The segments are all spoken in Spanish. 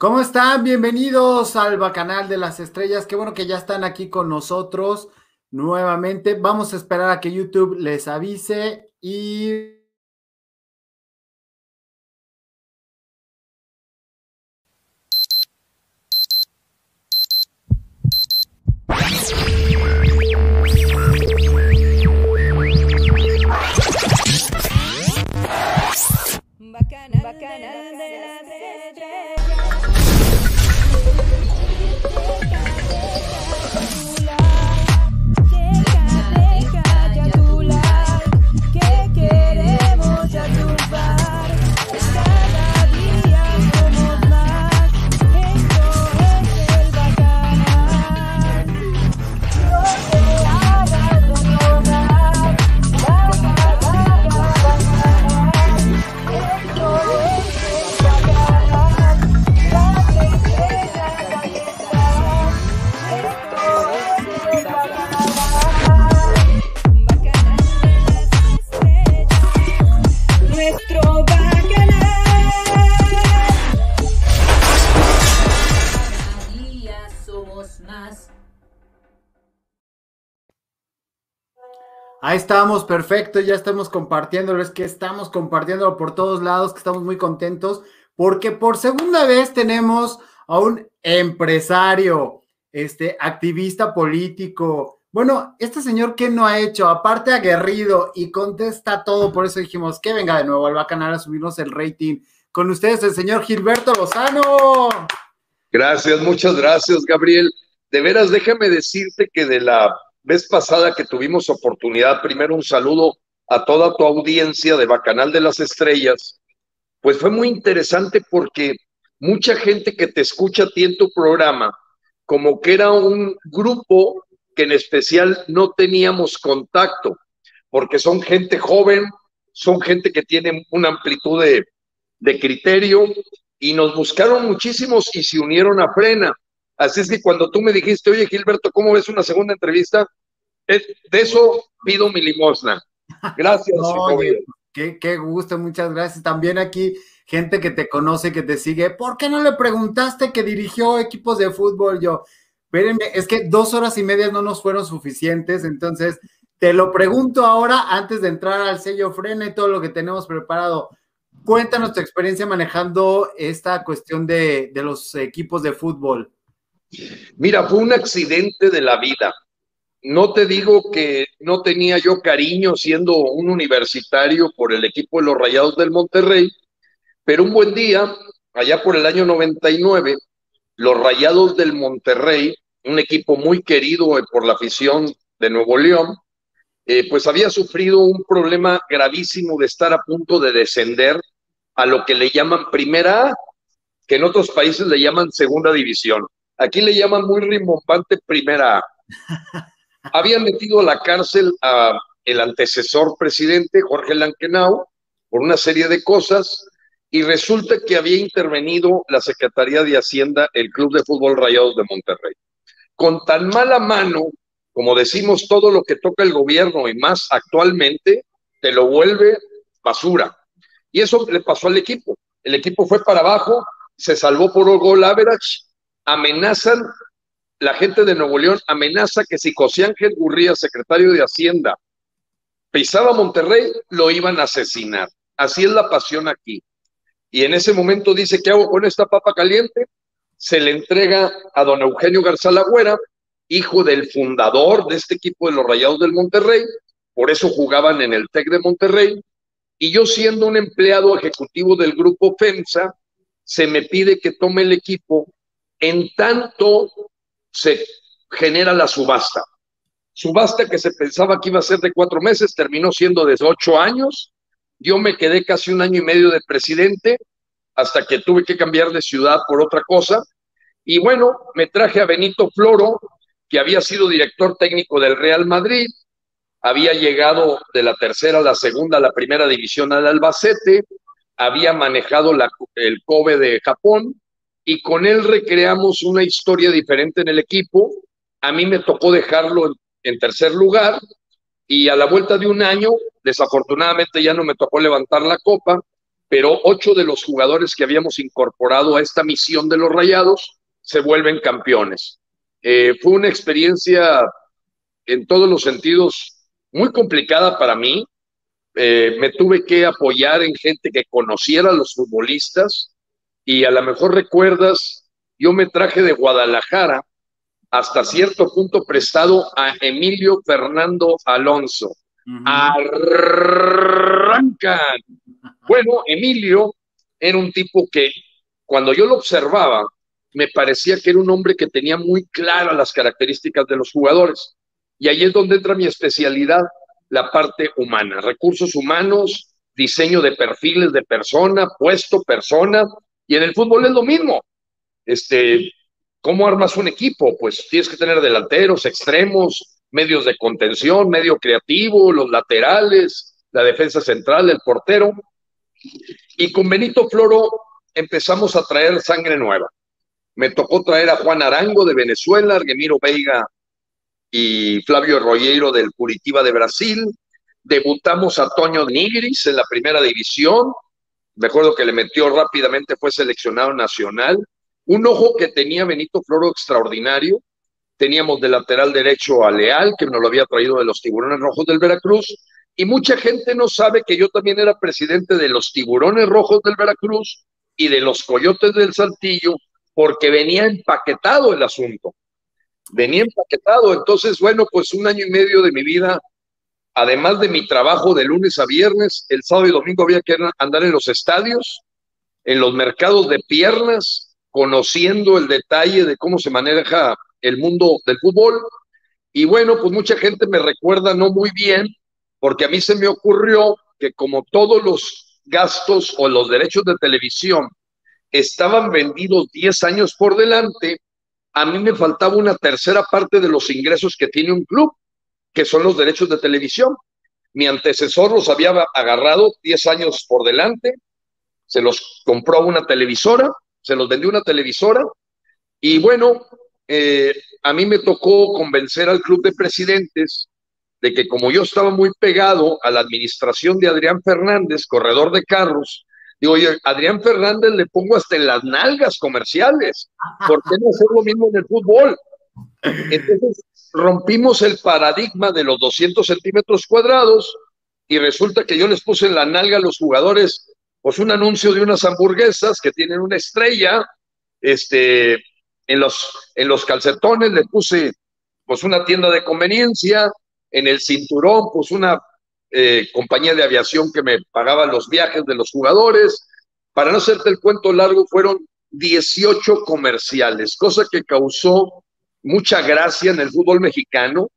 ¿Cómo están? Bienvenidos al Bacanal de las Estrellas. Qué bueno que ya están aquí con nosotros nuevamente. Vamos a esperar a que YouTube les avise y Ahí estamos, perfecto, ya estamos compartiéndolo, es que estamos compartiéndolo por todos lados, que estamos muy contentos, porque por segunda vez tenemos a un empresario, este, activista político. Bueno, este señor, ¿qué no ha hecho? Aparte aguerrido y contesta todo, por eso dijimos que venga de nuevo al Bacanal a subirnos el rating. Con ustedes el señor Gilberto Lozano. Gracias, muchas gracias, Gabriel. De veras, déjame decirte que de la vez pasada que tuvimos oportunidad, primero un saludo a toda tu audiencia de Bacanal de las Estrellas, pues fue muy interesante porque mucha gente que te escucha a ti en tu programa, como que era un grupo que en especial no teníamos contacto, porque son gente joven, son gente que tiene una amplitud de, de criterio y nos buscaron muchísimos y se unieron a Frena. Así es que cuando tú me dijiste, oye Gilberto, ¿cómo ves una segunda entrevista? De eso pido mi limosna. Gracias. qué, qué gusto, muchas gracias. También aquí gente que te conoce, que te sigue. ¿Por qué no le preguntaste que dirigió equipos de fútbol? Yo, espérenme, es que dos horas y media no nos fueron suficientes, entonces te lo pregunto ahora antes de entrar al sello frena y todo lo que tenemos preparado. Cuéntanos tu experiencia manejando esta cuestión de, de los equipos de fútbol. Mira, fue un accidente de la vida. No te digo que no tenía yo cariño siendo un universitario por el equipo de los Rayados del Monterrey, pero un buen día, allá por el año 99, los Rayados del Monterrey, un equipo muy querido por la afición de Nuevo León, eh, pues había sufrido un problema gravísimo de estar a punto de descender a lo que le llaman primera A, que en otros países le llaman segunda división. Aquí le llaman muy rimbombante primera A. Habían metido a la cárcel a el antecesor presidente, Jorge Lankenau, por una serie de cosas, y resulta que había intervenido la Secretaría de Hacienda, el Club de Fútbol Rayados de Monterrey. Con tan mala mano, como decimos, todo lo que toca el gobierno y más actualmente, te lo vuelve basura. Y eso le pasó al equipo. El equipo fue para abajo, se salvó por un gol average amenazan, la gente de Nuevo León amenaza que si José Ángel Gurría, secretario de Hacienda, pisaba Monterrey, lo iban a asesinar. Así es la pasión aquí. Y en ese momento dice, ¿qué hago con esta papa caliente? Se le entrega a don Eugenio Garzal Agüera, hijo del fundador de este equipo de los Rayados del Monterrey, por eso jugaban en el TEC de Monterrey, y yo siendo un empleado ejecutivo del grupo FEMSA, se me pide que tome el equipo en tanto se genera la subasta. Subasta que se pensaba que iba a ser de cuatro meses, terminó siendo de ocho años. Yo me quedé casi un año y medio de presidente hasta que tuve que cambiar de ciudad por otra cosa. Y bueno, me traje a Benito Floro, que había sido director técnico del Real Madrid, había llegado de la tercera a la segunda, la primera división al Albacete, había manejado el Kobe de Japón, y con él recreamos una historia diferente en el equipo. A mí me tocó dejarlo en, tercer lugar y a la vuelta de un año, desafortunadamente ya no me tocó levantar la copa, pero ocho de los jugadores que habíamos incorporado a esta misión de los Rayados se vuelven campeones. Eh, fue una experiencia en todos los sentidos muy complicada para mí. Eh, me tuve que apoyar en gente que conociera a los futbolistas y a lo mejor recuerdas, yo me traje de Guadalajara hasta cierto punto prestado a Emilio Fernando Alonso. Arrancan. Bueno, Emilio era un tipo que cuando yo lo observaba, me parecía que era un hombre que tenía muy claras las características de los jugadores. Y ahí es donde entra mi especialidad, la parte humana, recursos humanos, diseño de perfiles de persona, puesto, persona, y en el fútbol es lo mismo. Este, ¿Cómo armas un equipo? Pues tienes que tener delanteros, extremos, medios de contención, medio creativo, los laterales, la defensa central, el portero. Y con Benito Floro empezamos a traer sangre nueva. Me tocó traer a Juan Arango de Venezuela, Argemiro Veiga y Flavio Rollero del Curitiba de Brasil. Debutamos a Toño Nigris en la primera división. Me acuerdo que le metió rápidamente, fue seleccionado nacional. Un ojo que tenía Benito Floro extraordinario. Teníamos de lateral derecho a Leal, que nos lo había traído de los Tiburones Rojos del Veracruz. Y mucha gente no sabe que yo también era presidente de los Tiburones Rojos del Veracruz y de los Coyotes del Saltillo, porque venía empaquetado el asunto venía empaquetado. Entonces, bueno, pues un año y medio de mi vida, además de mi trabajo de lunes a viernes, el sábado y domingo había que andar en los estadios, en los mercados de piernas, conociendo el detalle de cómo se maneja el mundo del fútbol. Y bueno, pues mucha gente me recuerda no muy bien, porque a mí se me ocurrió que como todos los gastos o los derechos de televisión estaban vendidos 10 años por delante, a mí me faltaba una tercera parte de los ingresos que tiene un club, que son los derechos de televisión. Mi antecesor los había agarrado 10 años por delante, se los compró una televisora, se los vendió una televisora, y bueno, eh, a mí me tocó convencer al club de presidentes de que como yo estaba muy pegado a la administración de Adrián Fernández, corredor de carros, Digo, oye, Adrián Fernández le pongo hasta en las nalgas comerciales. ¿Por qué no hacer lo mismo en el fútbol? Entonces, rompimos el paradigma de los 200 centímetros cuadrados y resulta que yo les puse en la nalga a los jugadores, pues un anuncio de unas hamburguesas que tienen una estrella, este, en los, en los calcetones le puse pues una tienda de conveniencia, en el cinturón pues una eh, compañía de aviación que me pagaba los viajes de los jugadores. Para no hacerte el cuento largo, fueron 18 comerciales, cosa que causó mucha gracia en el fútbol mexicano.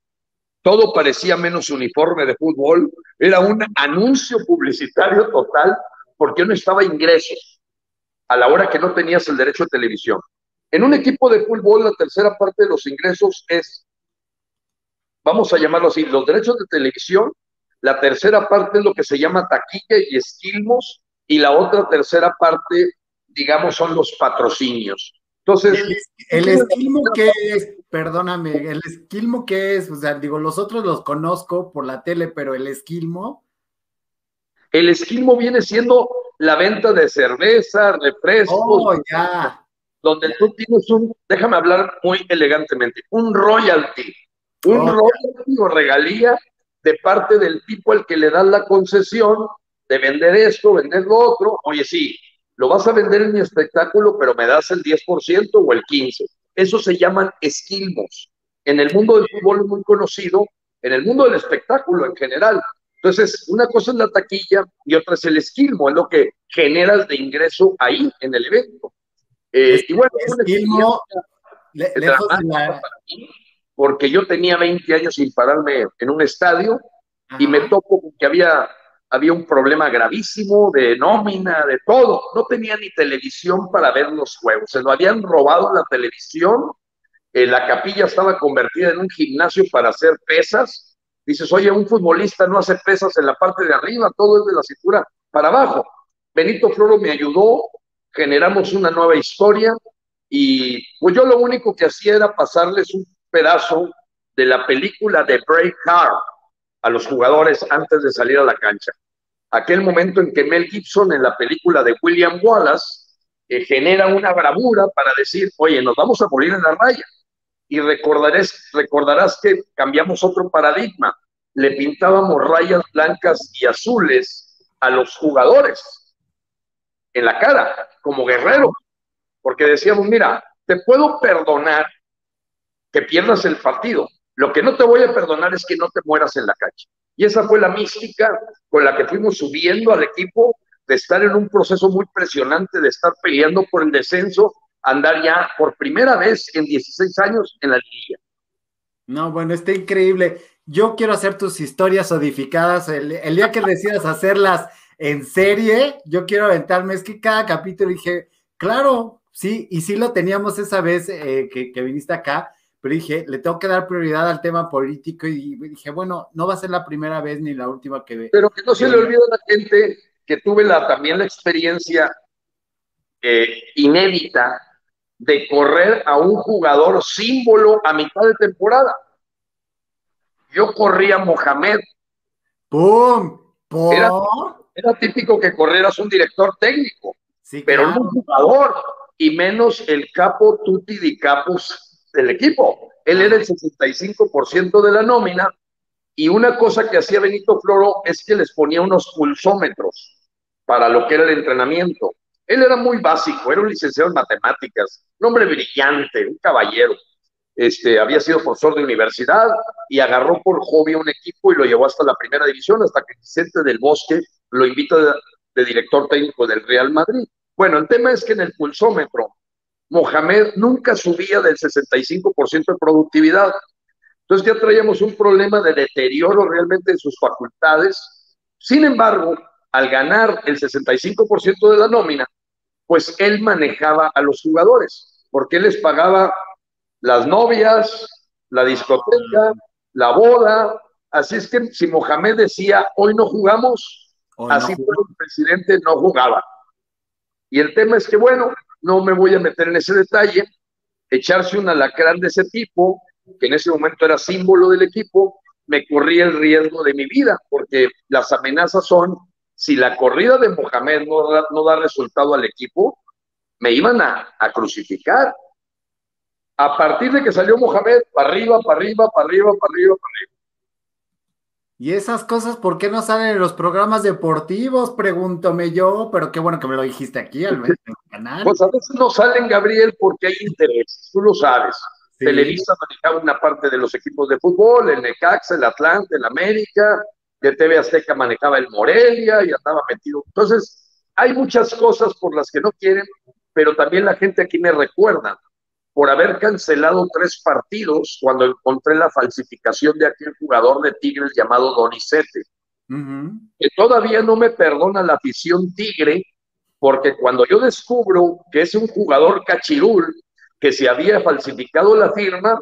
Todo parecía menos uniforme de fútbol. Era un anuncio publicitario total porque no estaba ingresos a la hora que no tenías el derecho a televisión. En un equipo de fútbol, la tercera parte de los ingresos es, vamos a llamarlo así, los derechos de televisión la tercera parte es lo que se llama taquilla y esquilmos, y la otra tercera parte, digamos, son los patrocinios. Entonces. ¿El, esquilmo qué es? Perdóname, ¿el esquilmo qué es? O sea, digo, los otros los conozco por la tele, pero el esquilmo. El esquilmo viene siendo la venta de cerveza, refrescos. Oh, ya. Donde tú tienes un, déjame hablar muy elegantemente, un royalty. Un royalty o regalía de parte del tipo al que le dan la concesión de vender esto, vender lo otro. Oye, sí, lo vas a vender en mi espectáculo, pero me das el 10% o el 15%. Eso se llaman esquilmos. En el mundo del fútbol es muy conocido, en el mundo del espectáculo en general. Entonces, una cosa es la taquilla y otra es el esquilmo, es lo que generas de ingreso ahí en el evento. Eh, y bueno, esquilmo, porque yo tenía 20 años sin pararme en un estadio y me topo que había, había un problema gravísimo de nómina, de todo. No tenía ni televisión para ver los juegos. Se lo habían robado la televisión. Eh, la capilla estaba convertida en un gimnasio para hacer pesas. Dices, oye, un futbolista no hace pesas en la parte de arriba, todo es de la cintura para abajo. Benito Floro me ayudó, generamos una nueva historia y pues yo lo único que hacía era pasarles un pedazo de la película de Breakheart a los jugadores antes de salir a la cancha. Aquel momento en que Mel Gibson en la película de William Wallace eh, genera una bravura para decir, oye, nos vamos a morir en la raya. Y recordarás, recordarás que cambiamos otro paradigma. Le pintábamos rayas blancas y azules a los jugadores en la cara, como guerrero, porque decíamos, mira, te puedo perdonar que pierdas el partido, lo que no te voy a perdonar es que no te mueras en la calle. Y esa fue la mística con la que fuimos subiendo al equipo, de estar en un proceso muy presionante, de estar peleando por el descenso, andar ya por primera vez en 16 años en la liga. No, bueno, está increíble. Yo quiero hacer tus historias odificadas. El, día que decidas hacerlas en serie, yo quiero aventarme. Es que cada capítulo dije, claro, sí, y sí lo teníamos esa vez eh, que viniste acá pero dije, le tengo que dar prioridad al tema político y dije, bueno, no va a ser la primera vez ni la última que ve. Pero que no se le olvide a la gente que tuve la, también la experiencia eh, inédita de correr a un jugador símbolo a mitad de temporada. Yo corría a Mohamed. ¡Pum! Era, era, típico que corrieras un director técnico, sí, pero no un jugador, y menos el capo tutti di capos del equipo. Él era el 65% de la nómina y una cosa que hacía Benito Floro es que les ponía unos pulsómetros para lo que era el entrenamiento. Él era muy básico, era un licenciado en matemáticas, un hombre brillante, un caballero. Este, había sido profesor de universidad y agarró por hobby un equipo y lo llevó hasta la primera división, hasta que Vicente del Bosque lo invita de director técnico del Real Madrid. Bueno, el tema es que en el pulsómetro Mohamed nunca subía del 65% de productividad. Entonces ya traíamos un problema de deterioro realmente en sus facultades. Sin embargo, al ganar el 65% de la nómina, pues él manejaba a los jugadores, porque él les pagaba las novias, la discoteca, la boda. Así es que si Mohamed decía, hoy no jugamos, así fue el presidente no jugaba. Y el tema es que, bueno, no me voy a meter en ese detalle, echarse un alacrán de ese tipo, que en ese momento era símbolo del equipo, me corría el riesgo de mi vida, porque las amenazas son, si la corrida de Mohamed no da, no da resultado al equipo, me iban a, a crucificar. A partir de que salió Mohamed, para arriba, para arriba, para arriba, para arriba, para arriba. Y esas cosas, ¿por qué no salen en los programas deportivos? Pregúntome yo, pero qué bueno que me lo dijiste aquí al canal. Pues a veces no salen, Gabriel, porque hay interés, tú lo sabes. Televisa manejaba una parte de los equipos de fútbol, el Necaxa, el Atlante, el América, de TV Azteca manejaba el Morelia y andaba metido. Entonces, hay muchas cosas por las que no quieren, pero también la gente aquí me recuerda por haber cancelado tres partidos cuando encontré la falsificación de aquel jugador de Tigres llamado Donizete. Que todavía no me perdona la afición Tigre, porque cuando yo descubro que es un jugador cachirul, que se había falsificado la firma,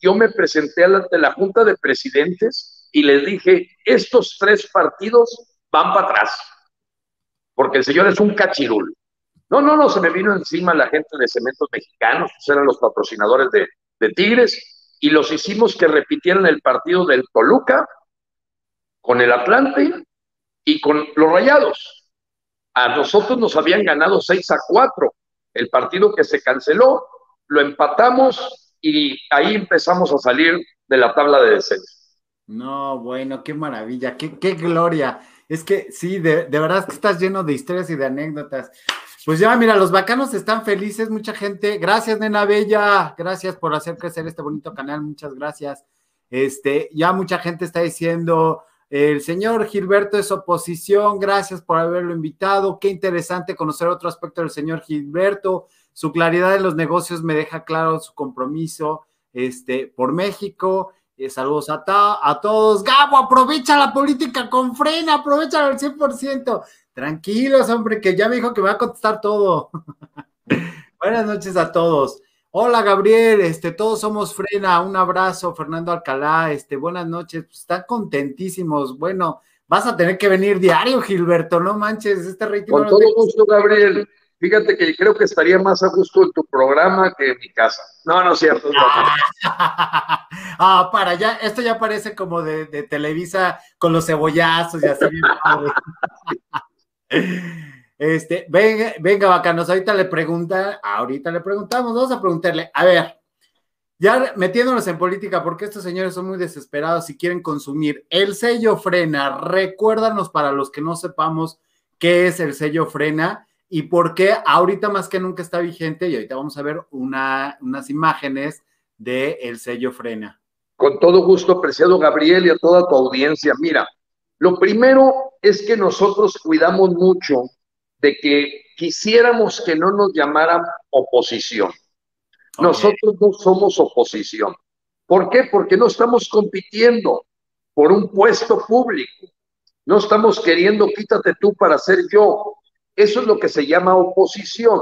yo me presenté ante la Junta de Presidentes y les dije, estos tres partidos van para atrás, porque el señor es un cachirul. No, no, no, se me vino encima la gente de Cementos Mexicanos, pues eran los patrocinadores de, Tigres, y los hicimos que repitieran el partido del Toluca con el Atlante y con los Rayados. A nosotros nos habían ganado 6 a 4 el partido que se canceló, lo empatamos y ahí empezamos a salir de la tabla de descenso. No, bueno, qué maravilla, qué, gloria. Es que sí, de verdad que estás lleno de historias y de anécdotas. Pues ya, mira, los bacanos están felices, mucha gente. Gracias, nena bella. Gracias por hacer crecer este bonito canal. Muchas gracias. Este, ya mucha gente está diciendo, el señor Gilberto es oposición. Gracias por haberlo invitado. Qué interesante conocer otro aspecto del señor Gilberto. Su claridad en los negocios me deja claro su compromiso este, por México. Eh, saludos a, a todos. Gabo, aprovecha la política con frena, aprovecha al 100%. Tranquilos, hombre, que ya me dijo que me va a contestar todo. Buenas noches a todos. Hola, Gabriel, este, todos somos Frena, un abrazo, Fernando Alcalá, este, buenas noches, pues, están contentísimos. Bueno, vas a tener que venir diario, Gilberto, no manches, este rating. Con todo gusto, Gabriel. Fíjate que creo que estaría más a gusto en tu programa que en mi casa. No, no es cierto. ah, para allá, esto ya parece como de, Televisa con los cebollazos y así. este, venga, venga, bacanos, ahorita le pregunta, ahorita le preguntamos, vamos a preguntarle, a ver, ya metiéndonos en política, porque estos señores son muy desesperados y quieren consumir. El sello frena, recuérdanos para los que no sepamos qué es el sello frena y por qué ahorita más que nunca está vigente y ahorita vamos a ver una, unas imágenes de el sello frena. Con todo gusto, apreciado Gabriel y a toda tu audiencia. Mira, lo primero es que nosotros cuidamos mucho de que quisiéramos que no nos llamaran oposición. Nosotros no somos oposición. ¿Por qué? Porque no estamos compitiendo por un puesto público. No estamos queriendo quítate tú para ser yo. Eso es lo que se llama oposición.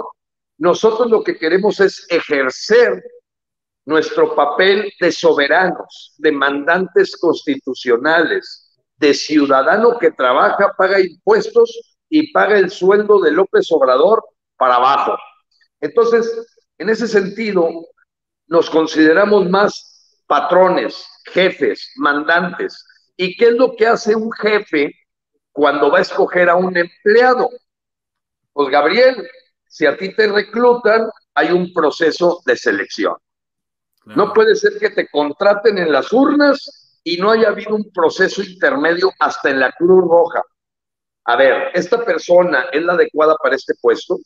Nosotros lo que queremos es ejercer nuestro papel de soberanos, de mandantes constitucionales, de ciudadano que trabaja, paga impuestos y paga el sueldo de López Obrador para abajo. Entonces, en ese sentido, nos consideramos más patrones, jefes, mandantes. ¿Y qué es lo que hace un jefe cuando va a escoger a un empleado? Pues Gabriel, si a ti te reclutan, hay un proceso de selección. No puede ser que te contraten en las urnas y no haya habido un proceso intermedio hasta en la Cruz Roja. A ver, ¿esta persona es la adecuada para este puesto?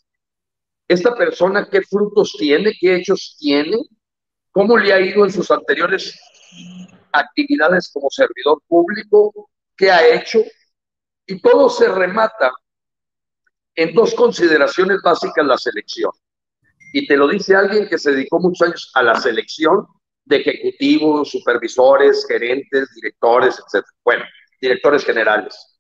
esta persona qué frutos tiene, qué hechos tiene, cómo le ha ido en sus anteriores actividades como servidor público, qué ha hecho, y todo se remata en dos consideraciones básicas la selección. Y te lo dice alguien que se dedicó muchos años a la selección de ejecutivos, supervisores, gerentes, directores, etc. Bueno, directores generales.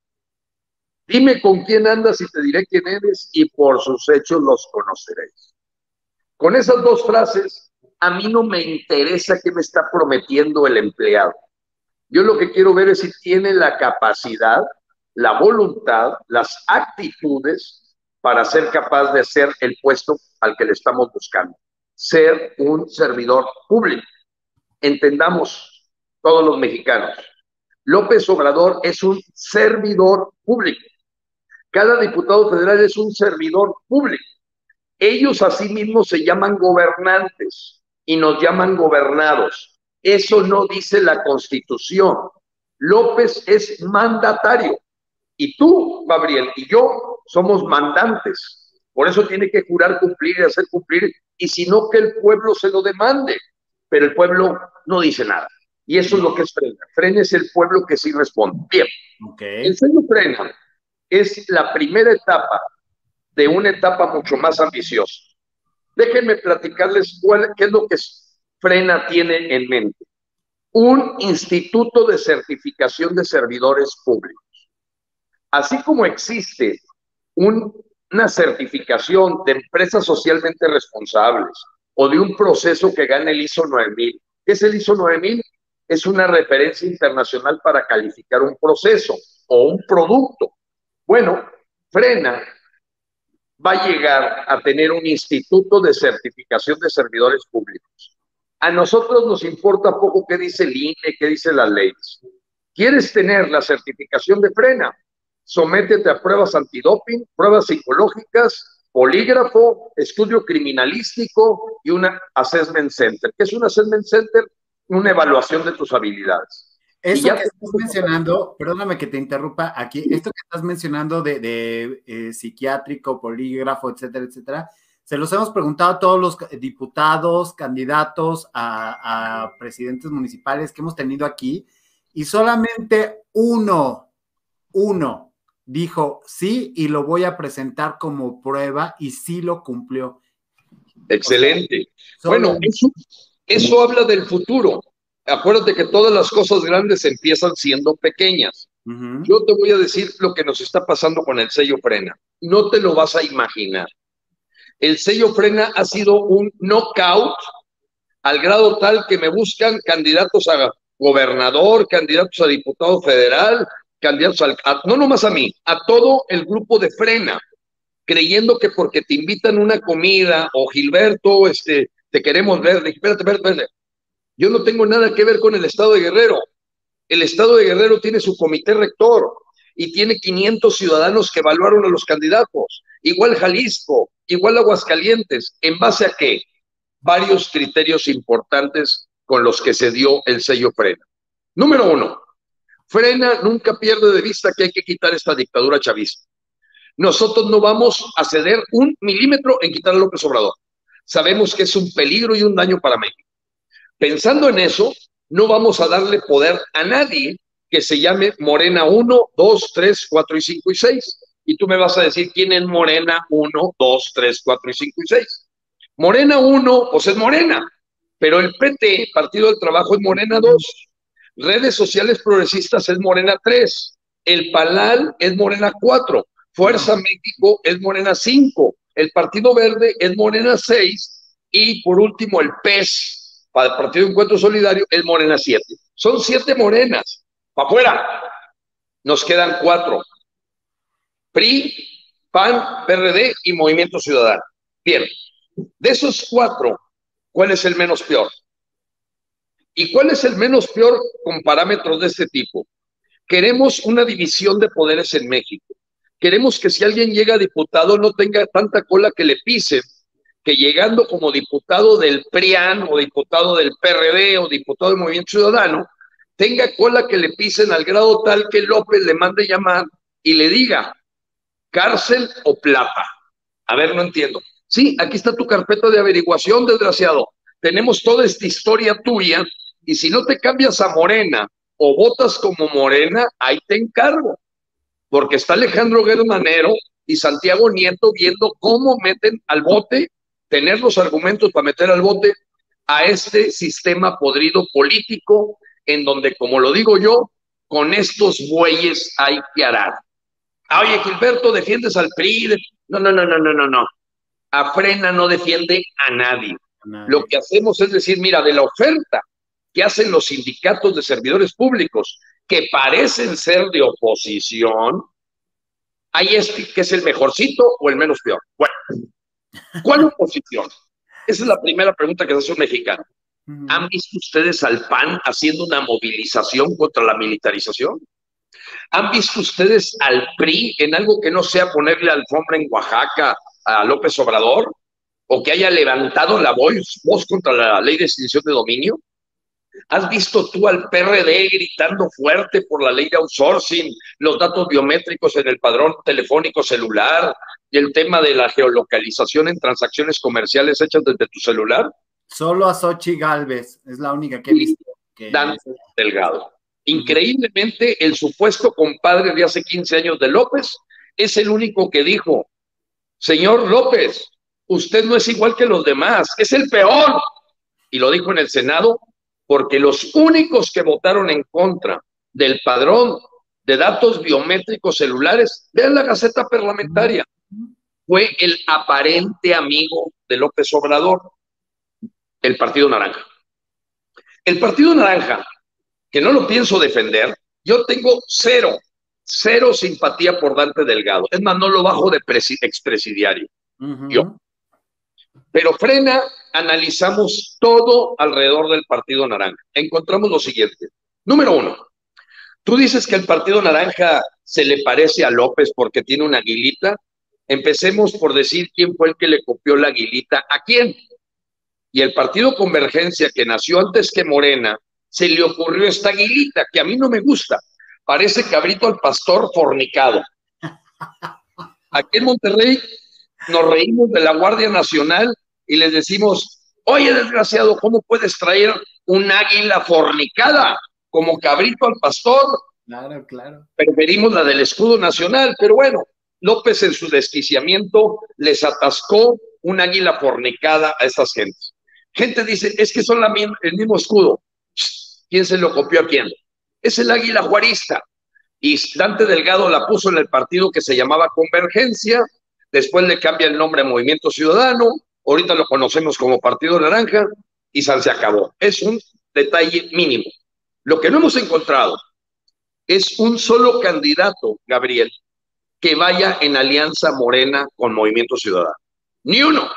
Dime con quién andas y te diré quién eres y por sus hechos los conoceréis. Con esas dos frases, a mí no me interesa qué me está prometiendo el empleado. Yo lo que quiero ver es si tiene la capacidad, la voluntad, las actitudes para ser capaz de ser el puesto al que le estamos buscando. Ser un servidor público. Entendamos todos los mexicanos. López Obrador es un servidor público. Cada diputado federal es un servidor público. Ellos asimismo se llaman gobernantes y nos llaman gobernados. Eso no dice la constitución. López es mandatario y tú, Gabriel, y yo somos mandantes. Por eso tiene que jurar cumplir y hacer cumplir, y si no, que el pueblo se lo demande. Pero el pueblo no dice nada. Y eso es lo que es frena. Frena es el pueblo que sí responde. Bien. El señor frena es la primera etapa de una etapa mucho más ambiciosa. Déjenme platicarles cuál, qué es lo que Frena tiene en mente. Un instituto de certificación de servidores públicos. Así como existe una certificación de empresas socialmente responsables o de un proceso que gane el ISO 9000. ¿Qué es el ISO 9000? Es una referencia internacional para calificar un proceso o un producto. Bueno, Frena va a llegar a tener un instituto de certificación de servidores públicos. A nosotros nos importa poco qué dice el INE, qué dice las leyes. ¿Quieres tener la certificación de Frena? Sométete a pruebas antidoping, pruebas psicológicas, polígrafo, estudio criminalístico y una assessment center. ¿Qué es un assessment center? Una evaluación de tus habilidades. Eso que estás mencionando, perdóname que te interrumpa aquí, esto que estás mencionando de, eh, psiquiátrico, polígrafo, etcétera, etcétera, se los hemos preguntado a todos los diputados, candidatos a, presidentes municipales que hemos tenido aquí, y solamente uno, uno dijo sí y lo voy a presentar como prueba y sí lo cumplió. Excelente. bueno, eso, eso habla del futuro acuérdate que todas las cosas grandes empiezan siendo pequeñas. Yo te voy a decir lo que nos está pasando con el sello frena. No te lo vas a imaginar. El sello frena ha sido un knockout al grado tal que me buscan candidatos a gobernador, candidatos a diputado federal, candidatos no nomás a mí, a todo el grupo de frena. creyendo que porque te invitan una comida o Gilberto, este, te queremos ver, espérate, espérate, espérate. Yo no tengo nada que ver con el Estado de Guerrero. El Estado de Guerrero tiene su comité rector y tiene 500 ciudadanos que evaluaron a los candidatos. Igual Jalisco, igual Aguascalientes. ¿En base a qué? Varios criterios importantes con los que se dio el sello Frena. Número uno, Frena nunca pierde de vista que hay que quitar esta dictadura chavista. Nosotros no vamos a ceder un milímetro en quitar a López Obrador. Sabemos que es un peligro y un daño para México. Pensando en eso, no vamos a darle poder a nadie que se llame Morena 1, 2, 3, 4 y 5 y 6. Y tú me vas a decir quién es Morena 1, 2, 3, 4 y 5 y 6. Morena 1, pues es Morena, pero el PT, Partido del Trabajo, es Morena 2. Redes sociales progresistas es Morena 3. El PALAL es Morena 4. Fuerza México es Morena 5. El Partido Verde es Morena 6. Y por último, el PES, para el Partido Encuentro Solidario, es Morena 7. Son siete morenas. Para afuera. Nos quedan cuatro. PRI, PAN, PRD y Movimiento Ciudadano. Bien, de esos cuatro, ¿cuál es el menos peor? ¿Y cuál es el menos peor con parámetros de este tipo? Queremos una división de poderes en México. Queremos que si alguien llega a diputado no tenga tanta cola que le pisen, que llegando como diputado del PRIAN o diputado del PRD o diputado del Movimiento Ciudadano, tenga cola que le pisen al grado tal que López le mande llamar y le diga cárcel o plata. A ver, no entiendo. Sí, aquí está tu carpeta de averiguación, desgraciado. Tenemos toda esta historia tuya y si no te cambias a Morena o votas como Morena, ahí te encargo. Porque está Alejandro Guerrero y Santiago Nieto viendo cómo meten al bote, tener los argumentos para meter al bote a este sistema podrido político en donde, como lo digo yo, con estos bueyes hay que arar. Oye, Gilberto, defiendes al PRI. No, no, no, no, no, no, no. A Frena no defiende a nadie. Lo que hacemos es decir, mira, de la oferta que hacen los sindicatos de servidores públicos, que parecen ser de oposición, hay este que es el mejorcito o el menos peor. Bueno, ¿cuál oposición? Esa es la primera pregunta que se hace un mexicano. ¿Han visto ustedes al PAN haciendo una movilización contra la militarización? ¿Han visto ustedes al PRI en algo que no sea ponerle alfombra en Oaxaca a López Obrador? ¿O que haya levantado la voz, voz contra la ley de extinción de dominio? ¿Has visto tú al PRD gritando fuerte por la ley de outsourcing, los datos biométricos en el padrón telefónico celular y el tema de la geolocalización en transacciones comerciales hechas desde tu celular? Solo a Sochi Galvez, es la única que he visto. Que... Delgado. Increíblemente, el supuesto compadre de hace 15 años de López es el único que dijo, señor López, usted no es igual que los demás, es el peor. Y lo dijo en el Senado porque los únicos que votaron en contra del padrón de datos biométricos celulares, vean la Gaceta Parlamentaria, fue el aparente amigo de López Obrador, el Partido Naranja. El Partido Naranja, que no lo pienso defender, yo tengo cero, cero simpatía por Dante Delgado. Es más, no lo bajo de expresidiario. Yo. Pero frena, analizamos todo alrededor del Partido Naranja. Encontramos lo siguiente. Número uno, tú dices que el Partido Naranja se le parece a López porque tiene una aguilita. Empecemos por decir quién fue el que le copió la aguilita a quién. Y el Partido Convergencia, que nació antes que Morena, se le ocurrió esta aguilita que a mí no me gusta. Parece cabrito al pastor fornicado. Aquí en Monterrey nos reímos de la Guardia Nacional y les decimos, oye desgraciado, ¿cómo puedes traer un águila fornicada como cabrito al pastor? Claro, claro. Preferimos la del escudo nacional, pero bueno, López en su desquiciamiento les atascó un águila fornicada a estas gentes. Gente dice, es que son la, el mismo escudo. ¿Quién se lo copió a quién? Es el águila juarista. Y Dante Delgado la puso en el partido que se llamaba Convergencia, después le cambia el nombre a Movimiento Ciudadano, ahorita lo conocemos como Partido Naranja y se acabó. Es un detalle mínimo. Lo que no hemos encontrado es un solo candidato, Gabriel, que vaya en alianza morena con Movimiento Ciudadano. Ni uno.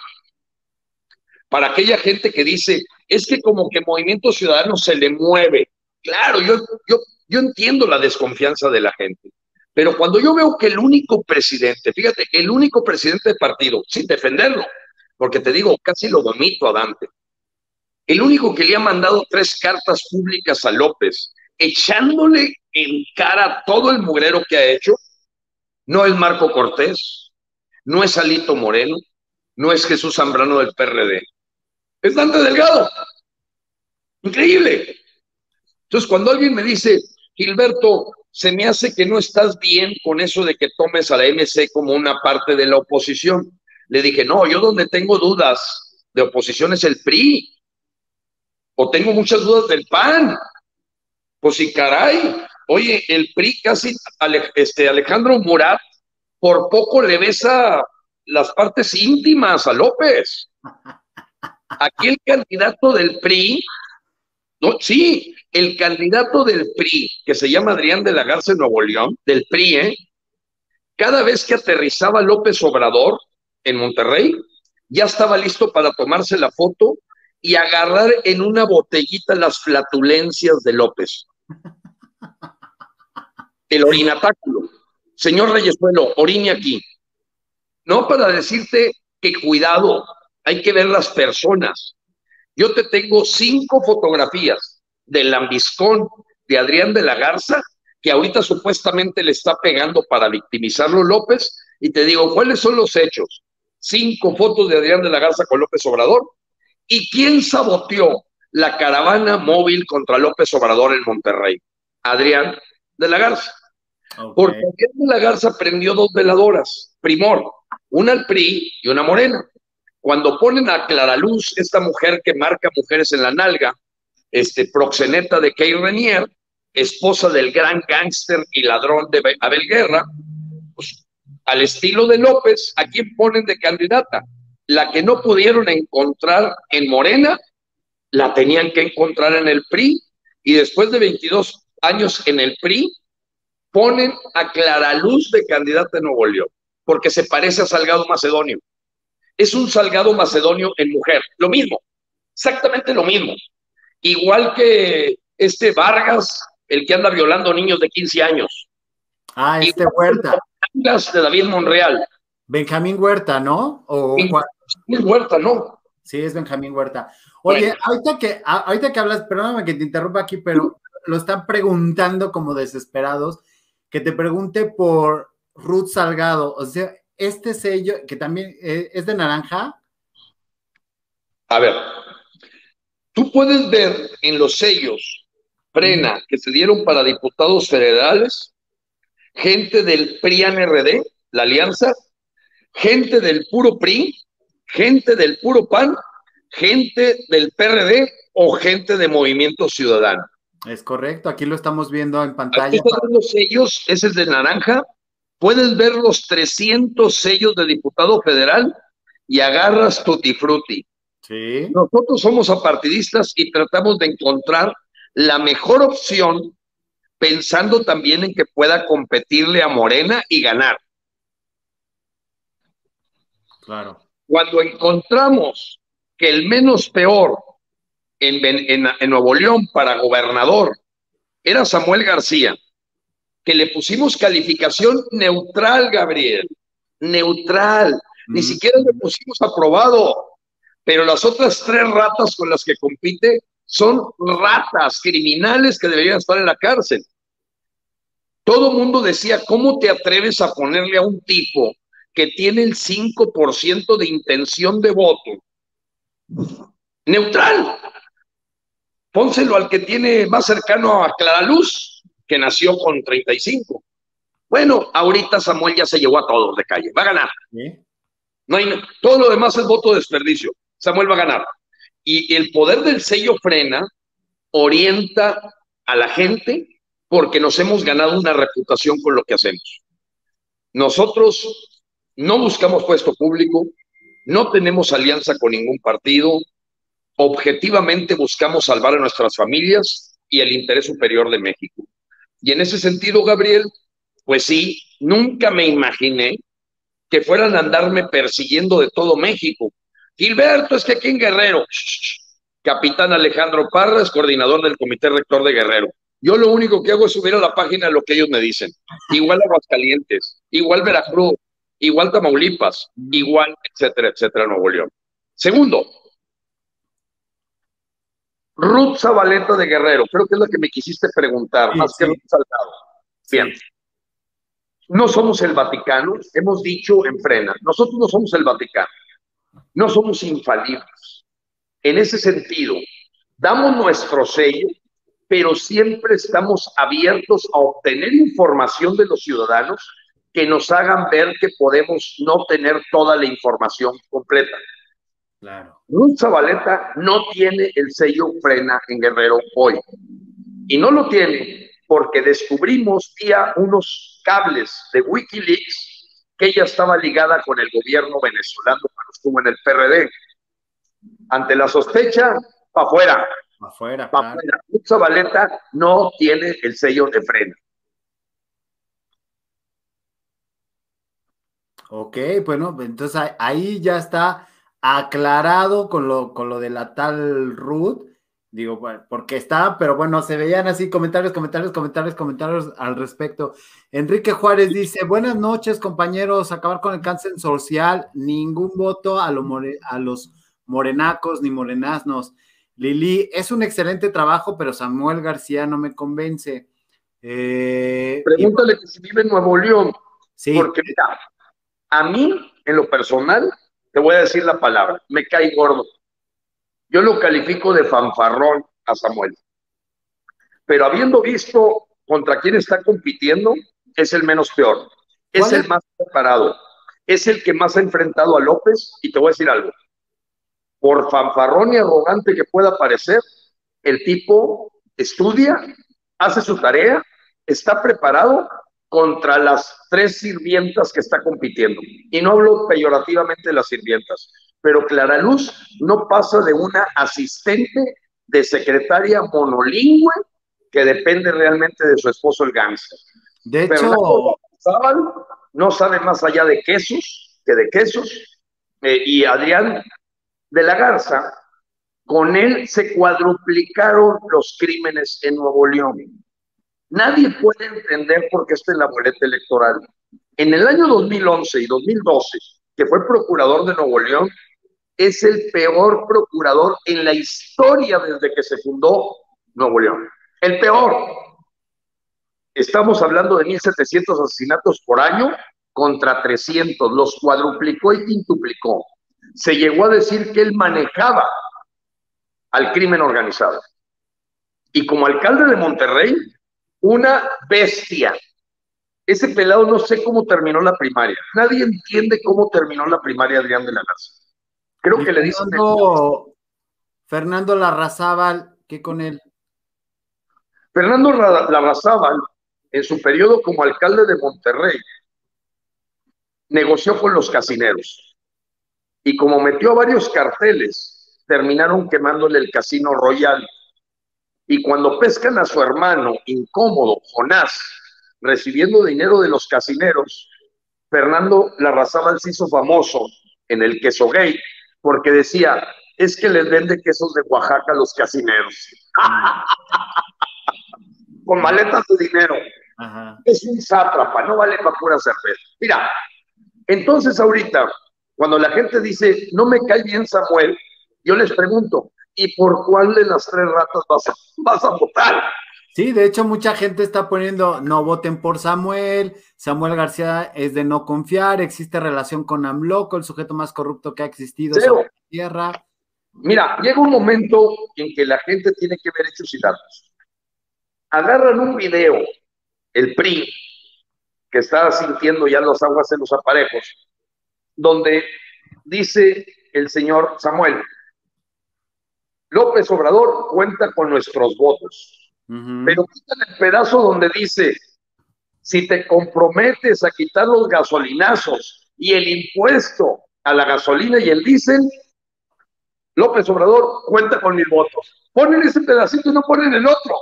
Para aquella gente que dice, es que como que Movimiento Ciudadano se le mueve. Claro, yo, yo, yo entiendo la desconfianza de la gente. Pero cuando yo veo que el único presidente, fíjate, el único presidente de partido, sin defenderlo, porque te digo, casi lo vomito a Dante, el único que le ha mandado tres cartas públicas a López, echándole en cara todo el mugrero que ha hecho, no es Marco Cortés, no es Alito Moreno, no es Jesús Zambrano del PRD, es Dante Delgado. Increíble. Entonces, cuando alguien me dice, Gilberto, se me hace que no estás bien con eso de que tomes a la MC como una parte de la oposición. Le dije, no, yo donde tengo dudas de oposición es el PRI. O tengo muchas dudas del PAN. Pues sí, caray. Oye, el PRI casi, este, Alejandro Murat, por poco le besa las partes íntimas a López. Aquí el candidato del PRI, no, sí, el candidato del PRI, que se llama Adrián de la Garza en Nuevo León, del PRI, ¿eh? cada vez que aterrizaba López Obrador en Monterrey, ya estaba listo para tomarse la foto y agarrar en una botellita las flatulencias de López. El orinatáculo. Señor Reyesuelo, orine aquí. No para decirte que cuidado, hay que ver las personas. Yo te tengo cinco fotografías del lambiscón de Adrián de la Garza, que ahorita supuestamente le está pegando para victimizarlo López, y te digo, ¿cuáles son los hechos? Cinco fotos de Adrián de la Garza con López Obrador. ¿Y quién saboteó la caravana móvil contra López Obrador en Monterrey? Adrián de la Garza. Porque Adrián de la Garza prendió dos veladoras, primor, una al PRI y una morena. Cuando ponen a Clara Luz, esta mujer que marca mujeres en la nalga, este, proxeneta de Kay Renier, esposa del gran gángster y ladrón de Abel Guerra, pues, al estilo de López, ¿a quién ponen de candidata? La que no pudieron encontrar en Morena, la tenían que encontrar en el PRI, y después de 22 años en el PRI, ponen a Clara Luz de candidata en Nuevo León, porque se parece a Salgado Macedonio. Es un Salgado Macedonio en mujer, lo mismo, exactamente lo mismo. Igual que este Vargas, el que anda violando niños de 15 años. Ah, este Huerta. De David Monreal. Benjamín Huerta, ¿no? O Benjamín Huerta, ¿no? Sí, es Benjamín Huerta. Oye, ahorita, que, ahorita que hablas, perdóname que te interrumpa aquí, pero lo están preguntando como desesperados, que te pregunte por Ruth Salgado. O sea, este sello, que también eh, es de naranja. A ver, Tú puedes ver en los sellos frena que se dieron para diputados federales, gente del PRI-ANRD, la alianza, gente del puro PRI, gente del puro PAN, gente del PRD o gente de Movimiento Ciudadano. Es correcto, aquí lo estamos viendo en pantalla. Aquí los sellos, ese es de naranja. Puedes ver los 300 sellos de diputado federal y agarras tutti frutti. Nosotros somos apartidistas y tratamos de encontrar la mejor opción pensando también en que pueda competirle a Morena y ganar. Claro. Cuando encontramos que el menos peor en, en Nuevo León para gobernador era Samuel García, que le pusimos calificación neutral, Gabriel, neutral, ni siquiera le pusimos aprobado pero las otras tres ratas con las que compite son ratas criminales que deberían estar en la cárcel. Todo mundo decía, ¿cómo te atreves a ponerle a un tipo que tiene el 5% de intención de voto? Neutral. Pónselo al que tiene más cercano a Clara Luz, que nació con 35. Bueno, ahorita Samuel ya se llevó a todos de calle. Va a ganar. No hay, todo lo demás es voto de desperdicio. Samuel va a ganar. Y el poder del sello frena orienta a la gente porque nos hemos ganado una reputación con lo que hacemos. Nosotros no buscamos puesto público, no tenemos alianza con ningún partido, objetivamente buscamos salvar a nuestras familias y el interés superior de México. Y en ese sentido, Gabriel, pues sí, nunca me imaginé que fueran a andarme persiguiendo de todo México. Gilberto, es que aquí en Guerrero, capitán Alejandro Parras, coordinador del Comité Rector de Guerrero. Yo lo único que hago es subir a la página lo que ellos me dicen. Igual Aguascalientes, igual Veracruz, igual Tamaulipas, igual, etcétera, etcétera, Nuevo León. Segundo, Ruth Zabaleta de Guerrero, creo que es la que me quisiste preguntar, más que Ruth Salgado. Bien. No somos el Vaticano, hemos dicho en frena, nosotros no somos el Vaticano, no somos infalibles. En ese sentido, damos nuestro sello, pero siempre estamos abiertos a obtener información de los ciudadanos que nos hagan ver que podemos no tener toda la información completa. Claro. Ruth Zabaleta no tiene el sello frena en Guerrero hoy. Y no lo tiene porque descubrimos vía unos cables de Wikileaks que ella estaba ligada con el gobierno venezolano estuvo en el PRD. Ante la sospecha, para afuera. Para afuera. Pa afuera. Zabaleta no tiene el sello de frena. Ok, bueno, entonces ahí ya está aclarado con lo, con lo de la tal Ruth. Digo, porque está, pero bueno, se veían así comentarios, comentarios, comentarios, comentarios al respecto. Enrique Juárez dice, buenas noches compañeros, acabar con el cáncer social, ningún voto a, a los morenacos ni morenaznos. Lili, es un excelente trabajo, pero Samuel García no me convence. Eh, Pregúntale que si vive en Nuevo León. Sí. Porque mira, a mí, en lo personal, te voy a decir la palabra, me cae gordo. Yo lo califico de fanfarrón a Samuel. Pero habiendo visto contra quién está compitiendo, es el menos peor. Es el más preparado. Es el que más ha enfrentado a López. Y te voy a decir algo. Por fanfarrón y arrogante que pueda parecer, el tipo estudia, hace su tarea, está preparado contra las tres sirvientas que está compitiendo. Y no hablo peyorativamente de las sirvientas, pero Clara Luz no pasa de una asistente de secretaria monolingüe que depende realmente de su esposo el gánster. De hecho, no sabe más allá de quesos que de quesos. Eh, y Adrián de la Garza, con él se cuadruplicaron los crímenes en Nuevo León. Nadie puede entender por qué está en la boleta electoral. En el año 2011 y 2012, que fue procurador de Nuevo León, es el peor procurador en la historia desde que se fundó Nuevo León. El peor. Estamos hablando de 1.700 asesinatos por año contra 300. Los cuadruplicó y quintuplicó. Se llegó a decir que él manejaba al crimen organizado. Y como alcalde de Monterrey, una bestia. Ese pelado no sé cómo terminó la primaria. Nadie entiende cómo terminó la primaria Adrián de la Garza. Creo que le dicen. Fernando Larrazábal, ¿qué con él? Fernando Larrazábal, en su periodo como alcalde de Monterrey, negoció con los casineros. Y como metió varios carteles, terminaron quemándole el casino Royal y cuando pescan a su hermano incómodo, Jonás, recibiendo dinero de los casineros, Fernando Larrazábal se hizo famoso en el queso gay porque decía, es que les vende quesos de Oaxaca a los casineros. Con maletas de dinero. Es un sátrapa, no vale para pura cerveza. Mira, entonces ahorita, cuando la gente dice, no me cae bien Samuel, yo les pregunto, y por cuál de las tres ratas vas a, vas a votar. Sí, de hecho mucha gente está poniendo no voten por Samuel, Samuel García es de no confiar, existe relación con Amloco, el sujeto más corrupto que ha existido en la tierra. Mira, llega un momento en que la gente tiene que ver hechos y datos. Agarran un video, el PRI, que está sintiendo ya los aguas en los aparejos, donde dice el señor Samuel, López Obrador cuenta con nuestros votos. Pero quitan el pedazo donde dice, si te comprometes a quitar los gasolinazos y el impuesto a la gasolina y el diésel, López Obrador cuenta con mis votos. Ponen ese pedacito y no ponen el otro.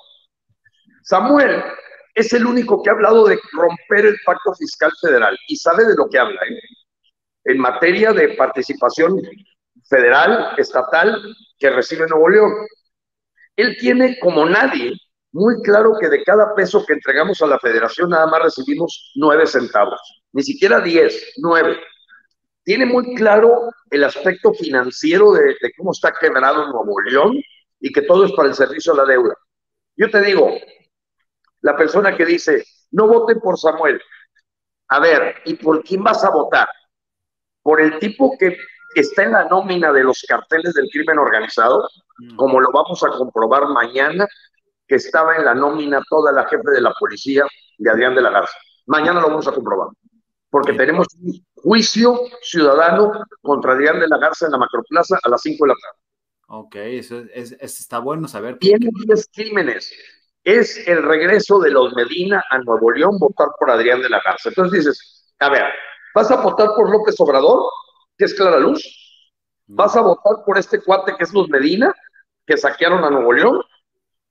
Samuel es el único que ha hablado de romper el pacto fiscal federal y sabe de lo que habla. ¿eh? En materia de participación federal, estatal, que recibe Nuevo León. Él tiene, como nadie, muy claro que de cada peso que entregamos a la federación nada más recibimos nueve centavos, ni siquiera diez, nueve. Tiene muy claro el aspecto financiero de, de cómo está quebrado Nuevo León y que todo es para el servicio a la deuda. Yo te digo, la persona que dice, no voten por Samuel. A ver, ¿y por quién vas a votar? ¿Por el tipo que está en la nómina de los carteles del crimen organizado? Mm. Como lo vamos a comprobar mañana, que estaba en la nómina toda la jefe de la policía de Adrián de la Garza. Mañana lo vamos a comprobar. Porque tenemos un juicio ciudadano contra Adrián de la Garza en la Macroplaza a las 5 de la tarde. Ok, eso es, está bueno saber. Tiene 10 crímenes es el regreso de los Medina a Nuevo León votar por Adrián de la Garza. Entonces dices, a ver, ¿vas a votar por López Obrador, que es Clara Luz? ¿Vas a votar por este cuate que es los Medina, que saquearon a Nuevo León?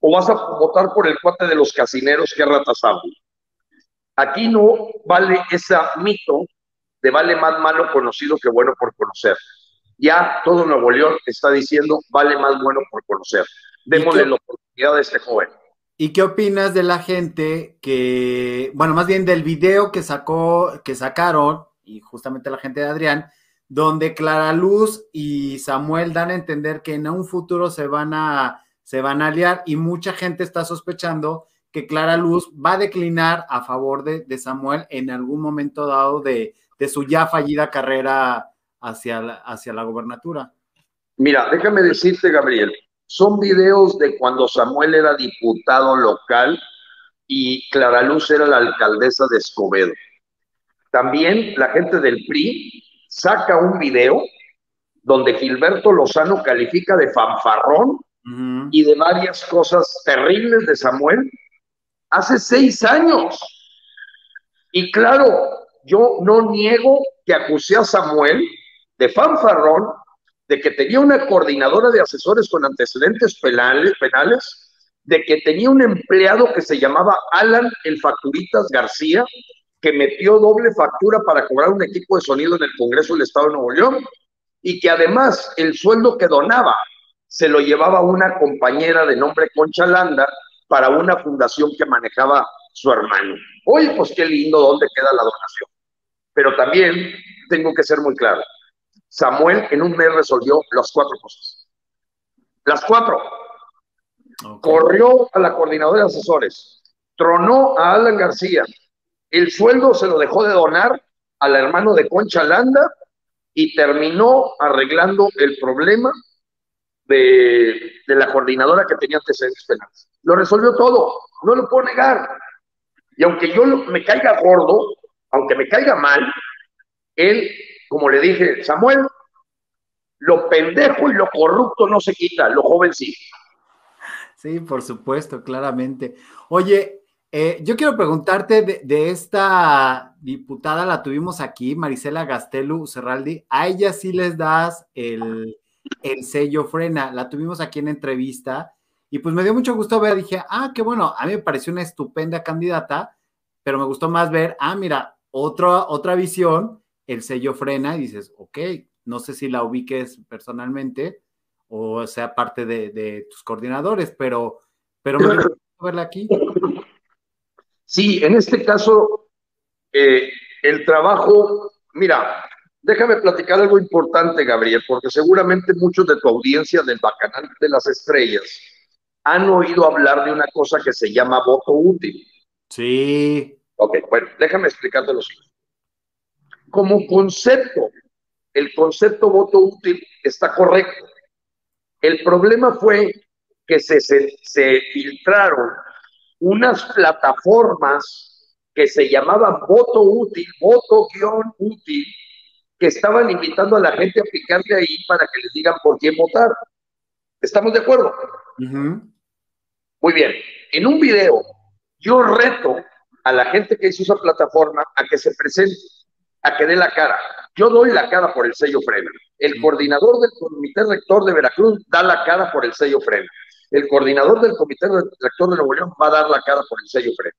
¿O vas a votar por el cuate de los casineros, que Ratasabu? Aquí no vale ese mito de vale más malo conocido que bueno por conocer. Ya todo Nuevo León está diciendo vale más bueno por conocer. Démosle la oportunidad a este joven. ¿Y qué opinas de la gente que, bueno, más bien del video que sacó, que sacaron, y justamente la gente de Adrián, donde Clara Luz y Samuel dan a entender que en un futuro se van a, se van a aliar y mucha gente está sospechando que Clara Luz va a declinar a favor de, Samuel en algún momento dado de, su ya fallida carrera hacia hacia la gobernatura. Mira, déjame decirte, Gabriel, son videos de cuando Samuel era diputado local y Clara Luz era la alcaldesa de Escobedo. También la gente del PRI saca un video donde Gilberto Lozano califica de fanfarrón y de varias cosas terribles de Samuel hace seis años. Y claro, yo no niego que acusé a Samuel de fanfarrón de que tenía una coordinadora de asesores con antecedentes penales, penales, de que tenía un empleado que se llamaba Alan el Facturitas García, que metió doble factura para cobrar un equipo de sonido en el Congreso del Estado de Nuevo León, y que además el sueldo que donaba se lo llevaba una compañera de nombre Concha Landa para una fundación que manejaba su hermano. Oye, pues qué lindo, ¿dónde queda la donación? Pero también tengo que ser muy claro. Samuel en un mes resolvió las cuatro cosas. Las cuatro. Corrió a la coordinadora de asesores, tronó a Alan García, el sueldo se lo dejó de donar al hermano de Concha Landa y terminó arreglando el problema de, de, la coordinadora que tenía antecedentes penales. Lo resolvió todo, no lo puedo negar. Y aunque yo me caiga gordo, aunque me caiga mal, él como le dije, Samuel, lo pendejo y lo corrupto no se quita, lo joven sí. Sí, por supuesto, claramente. Oye, eh, yo quiero preguntarte de, esta diputada, la tuvimos aquí, Marisela Gastelu Serraldi, a ella sí les das el, el sello frena, la tuvimos aquí en entrevista y pues me dio mucho gusto ver, dije, ah, qué bueno, a mí me pareció una estupenda candidata, pero me gustó más ver, ah, mira, otra, otra visión el sello frena y dices, ok, no sé si la ubiques personalmente o sea parte de, tus coordinadores, pero, pero me gusta verla aquí. Sí, en este caso, eh, el trabajo, mira, déjame platicar algo importante, Gabriel, porque seguramente muchos de tu audiencia del Bacanal de las Estrellas han oído hablar de una cosa que se llama voto útil. Sí. Ok, bueno, déjame explicarte lo siguiente como concepto, el concepto voto útil está correcto. El problema fue que se, se, filtraron unas plataformas que se llamaban voto útil, voto guion útil, que estaban invitando a la gente a picarle ahí para que les digan por quién votar. ¿Estamos de acuerdo? Muy bien. En un video, yo reto a la gente que hizo esa plataforma a que se presente a que dé la cara. Yo doy la cara por el sello frena. El coordinador del Comité Rector de Veracruz da la cara por el sello frena. El coordinador del Comité Rector de Nuevo León va a dar la cara por el sello frena.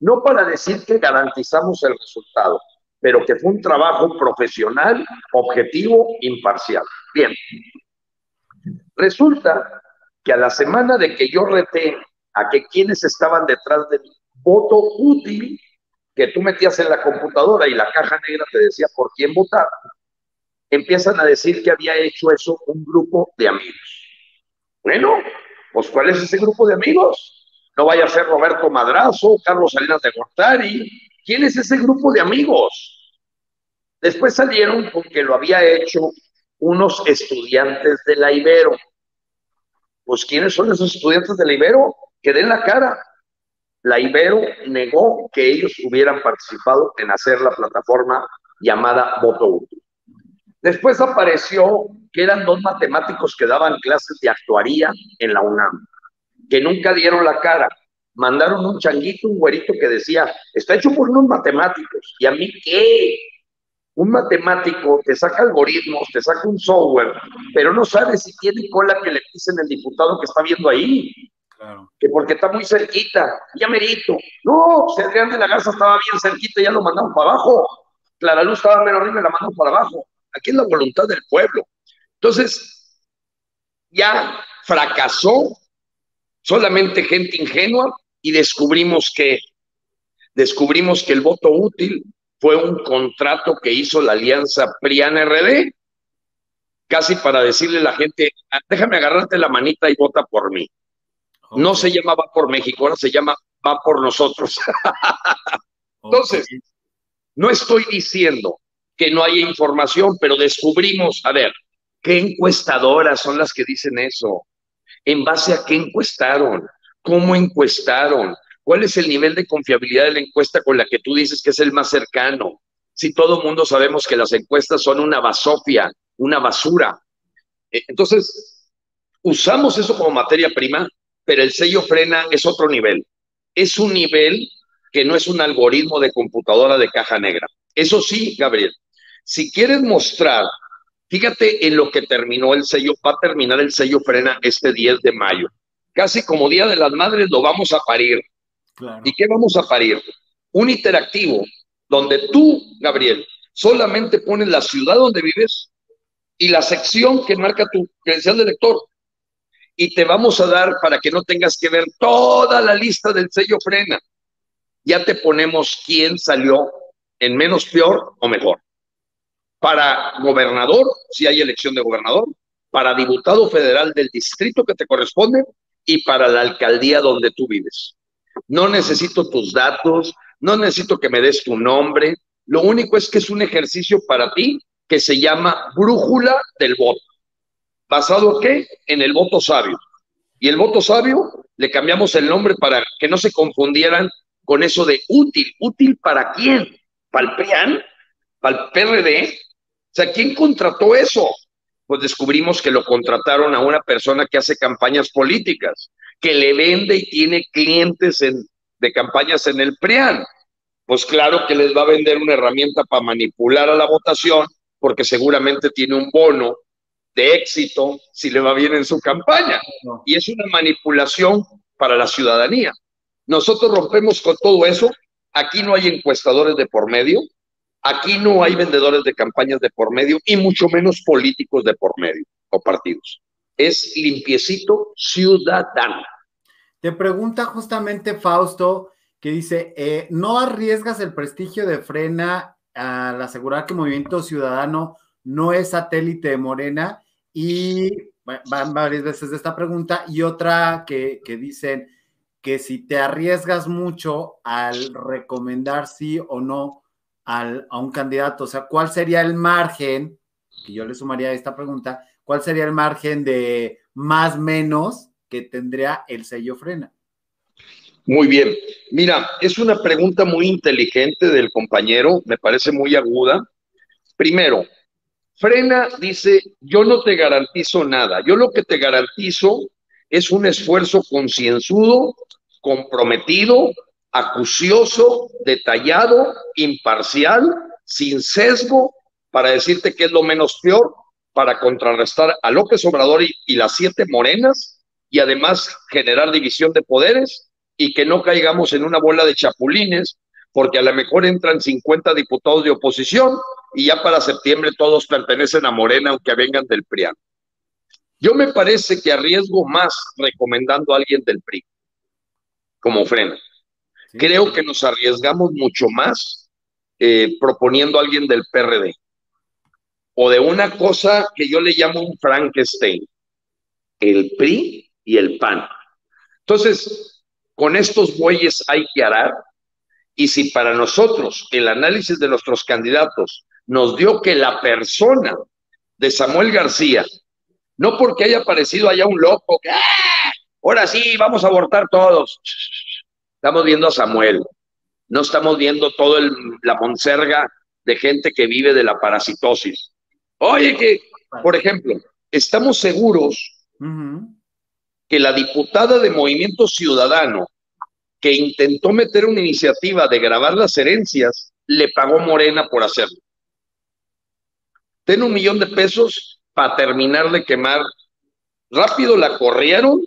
no para decir que garantizamos el resultado, pero que fue un trabajo profesional, objetivo, imparcial. Bien, resulta que a la semana de que yo reté a que quienes estaban detrás de mi voto útil, que tú metías en la computadora y la caja negra te decía por quién votar, empiezan a decir que había hecho eso un grupo de amigos. Bueno, pues ¿cuál es ese grupo de amigos? No vaya a ser Roberto Madrazo, Carlos Salinas de Gortari. ¿Quién es ese grupo de amigos? Después salieron con que lo había hecho unos estudiantes de la Ibero. Pues ¿quiénes son esos estudiantes de la Ibero? Que den la cara. La Ibero negó que ellos hubieran participado en hacer la plataforma llamada Voto Útil. Después apareció que eran dos matemáticos que daban clases de actuaría en la UNAM, que nunca dieron la cara. Mandaron un changuito, un güerito que decía, está hecho por unos matemáticos. ¿Y a mí qué? Un matemático te saca algoritmos, te saca un software, pero no sabe si tiene cola que le pisen el diputado que está viendo ahí. Claro. Que porque está muy cerquita, ya merito. No, si Adrián de la Garza estaba bien cerquita, ya lo mandamos para abajo. Clara Luz estaba menos arriba y la mandamos para abajo. Aquí es la voluntad del pueblo. Entonces, ya fracasó solamente gente ingenua y descubrimos que descubrimos que el voto útil fue un contrato que hizo la alianza PRIAN-RD, casi para decirle a la gente, ah, déjame agarrarte la manita y vota por mí. No se llama va por México, ahora se llama va por nosotros. Entonces, no estoy diciendo que no haya información, pero descubrimos, a ver, ¿qué encuestadoras son las que dicen eso? ¿En base a qué encuestaron? ¿Cómo encuestaron? ¿Cuál es el nivel de confiabilidad de la encuesta con la que tú dices que es el más cercano? Si todo el mundo sabemos que las encuestas son una basofia, una basura. Eh, entonces, usamos eso como materia prima, pero el sello frena es otro nivel. Es un nivel que no es un algoritmo de computadora de caja negra. Eso sí, Gabriel, si quieres mostrar, fíjate en lo que terminó el sello, va a terminar el sello frena este 10 de mayo. Casi como Día de las Madres lo vamos a parir. ¿Y qué vamos a parir? Un interactivo donde tú, Gabriel, solamente pones la ciudad donde vives y la sección que marca tu credencial de lector. Y te vamos a dar para que no tengas que ver toda la lista del sello frena. Ya te ponemos quién salió en menos peor o mejor para gobernador, si hay elección de gobernador, para diputado federal del distrito que te corresponde y para la alcaldía donde tú vives. No necesito tus datos, no necesito que me des tu nombre, lo único es que es un ejercicio para ti que se llama brújula del voto. ¿Basado qué? En el voto sabio. Y el voto sabio le cambiamos el nombre para que no se confundieran con eso de útil. ¿Útil para quién? ¿Para el PRIAN? ¿Para el PRD? sea, ¿quién contrató eso? Pues descubrimos que lo contrataron a una persona que hace campañas políticas, que le vende y tiene clientes de campañas en el PRIAN. Pues claro que les va a vender una herramienta para manipular a la votación, porque seguramente tiene un bono de éxito si le va bien en su campaña. Y es una manipulación para la ciudadanía. Nosotros rompemos con todo eso. Aquí no hay encuestadores de por medio. Aquí no hay vendedores de campañas de por medio y mucho menos políticos de por medio o partidos. Es limpiecito ciudadano. Te pregunta justamente Fausto, que dice, eh, ¿no arriesgas el prestigio de Frena al asegurar que Movimiento Ciudadano no es satélite de Morena? Y van varias veces de esta pregunta y otra que, que dicen que si te arriesgas mucho al recomendar sí o no a un candidato? O sea, ¿cuál sería el margen? Y yo le sumaría a esta pregunta, ¿cuál sería el margen de más menos que tendría el sello frena? Muy bien. Mira, es una pregunta muy inteligente del compañero, me parece muy aguda. Primero, Frena dice, yo no te garantizo nada, yo lo que te garantizo es un esfuerzo concienzudo, comprometido, acucioso, detallado, imparcial, sin sesgo, para decirte qué es lo menos peor, para contrarrestar a López Obrador y, las siete morenas, y además generar división de poderes y que no caigamos en una bola de chapulines, porque a lo mejor entran 50 diputados de oposición y ya para septiembre todos pertenecen a Morena, aunque vengan del PRIAN. Yo me parece que arriesgo más recomendando a alguien del PRI como frena. Creo que nos arriesgamos mucho más eh, proponiendo a alguien del PRD o de una cosa que yo le llamo un Frankenstein, el PRI y el PAN. Entonces, con estos bueyes hay que arar y si para nosotros el análisis de nuestros candidatos nos dio que la persona de Samuel García, no porque haya aparecido allá un loco, que ¡ah! ahora sí, vamos a abortar todos. Estamos viendo a Samuel, no estamos viendo toda la monserga de gente que vive de la parasitosis. Oye, que, por ejemplo, estamos seguros que la diputada de Movimiento Ciudadano que intentó meter una iniciativa de grabar las herencias, le pagó Morena por hacerlo. Ten un millón de pesos para terminar de quemar. Rápido la corrieron,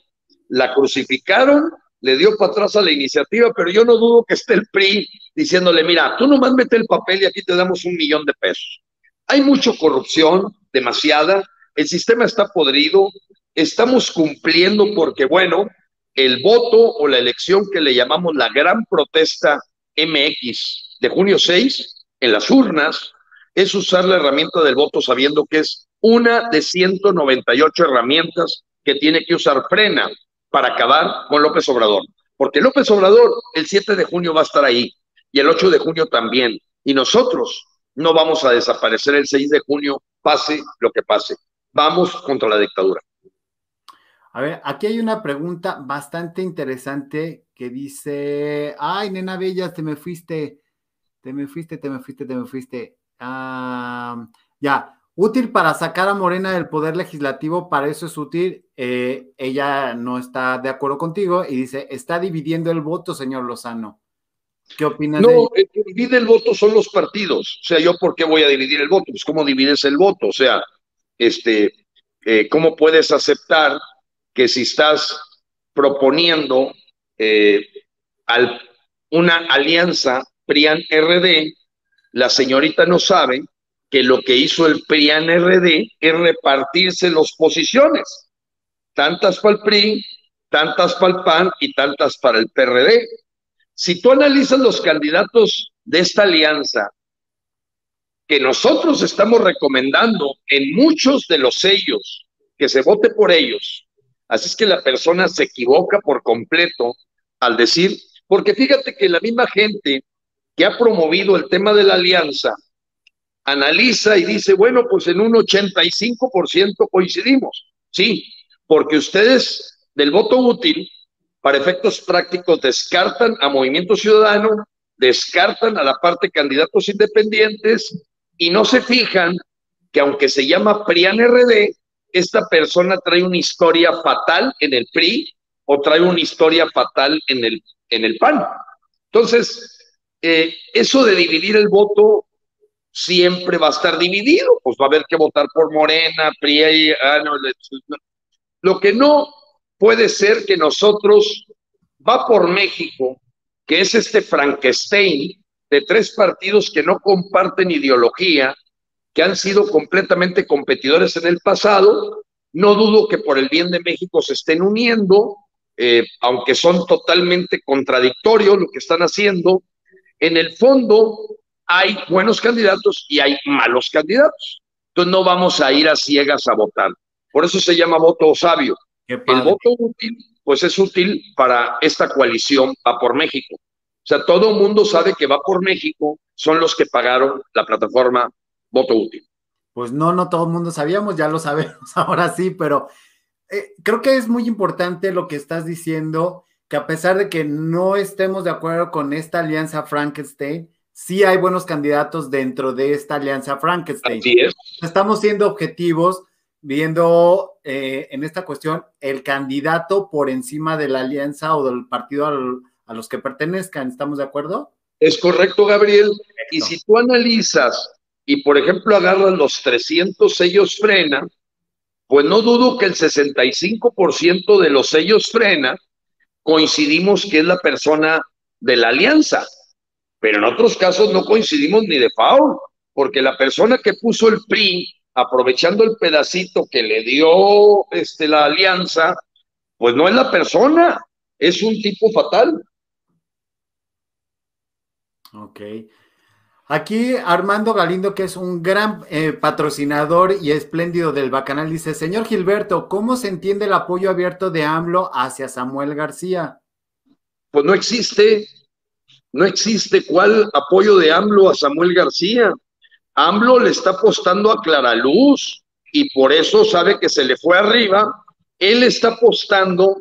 la crucificaron, le dio para atrás a la iniciativa, pero yo no dudo que esté el PRI diciéndole, mira, tú nomás mete el papel y aquí te damos un millón de pesos. Hay mucha corrupción, demasiada, el sistema está podrido, estamos cumpliendo porque, bueno, el voto o la elección que le llamamos la gran protesta MX de junio 6 en las urnas es usar la herramienta del voto sabiendo que es una de 198 herramientas que tiene que usar Frena para acabar con López Obrador. Porque López Obrador el 7 de junio va a estar ahí y el 8 de junio también. Y nosotros no vamos a desaparecer el 6 de junio, pase lo que pase. Vamos contra la dictadura. A ver, aquí hay una pregunta bastante interesante que dice, ay, nena bella, te me fuiste, te me fuiste, te me fuiste, te me fuiste. Ah, ya, útil para sacar a Morena del poder legislativo, para eso es útil. Eh, ella no está de acuerdo contigo y dice, está dividiendo el voto, señor Lozano. ¿Qué opinas? No, el que divide el voto son los partidos. O sea, ¿yo por qué voy a dividir el voto? Pues, ¿cómo divides el voto? O sea, este, eh, ¿cómo puedes aceptar que si estás proponiendo eh, una alianza PRIAN-RD, la señorita no sabe que lo que hizo el PRIAN-RD es repartirse las posiciones, tantas para el PRI, tantas para el PAN y tantas para el PRD. Si tú analizas los candidatos de esta alianza, que nosotros estamos recomendando en muchos de los sellos que se vote por ellos, Así es que la persona se equivoca por completo al decir, porque fíjate que la misma gente que ha promovido el tema de la alianza analiza y dice, bueno, pues en un 85% coincidimos. Sí, porque ustedes del voto útil, para efectos prácticos, descartan a Movimiento Ciudadano, descartan a la parte candidatos independientes y no se fijan que aunque se llama PRIAN RD, esta persona trae una historia fatal en el PRI o trae una historia fatal en el, en el PAN. Entonces, eh, eso de dividir el voto siempre va a estar dividido, pues va a haber que votar por Morena, PRI, ah, lo que no puede ser que nosotros va por México, que es este Frankenstein de tres partidos que no comparten ideología, que han sido completamente competidores en el pasado. No dudo que por el bien de México se estén uniendo, eh, aunque son totalmente contradictorios lo que están haciendo. En el fondo hay buenos candidatos y hay malos candidatos. Entonces no vamos a ir a ciegas a votar. Por eso se llama voto sabio. El voto útil, pues es útil para esta coalición, va por México. O sea, todo el mundo sabe que va por México, son los que pagaron la plataforma voto útil. Pues no, no todo el mundo sabíamos, ya lo sabemos ahora sí, pero eh, creo que es muy importante lo que estás diciendo, que a pesar de que no estemos de acuerdo con esta alianza Frankenstein, sí hay buenos candidatos dentro de esta alianza Frankenstein. Así es. Estamos siendo objetivos, viendo eh, en esta cuestión el candidato por encima de la alianza o del partido a los que pertenezcan. ¿Estamos de acuerdo? Es correcto, Gabriel. Y si tú analizas y por ejemplo agarran los 300 sellos frena, pues no dudo que el 65% de los sellos frena coincidimos que es la persona de la alianza, pero en otros casos no coincidimos ni de foul, porque la persona que puso el PRI, aprovechando el pedacito que le dio este, la alianza, pues no es la persona, es un tipo fatal. Ok. Aquí Armando Galindo, que es un gran eh, patrocinador y espléndido del Bacanal, dice, señor Gilberto, ¿cómo se entiende el apoyo abierto de AMLO hacia Samuel García? Pues no existe, no existe cuál apoyo de AMLO a Samuel García. AMLO le está apostando a Clara Luz y por eso sabe que se le fue arriba. Él está apostando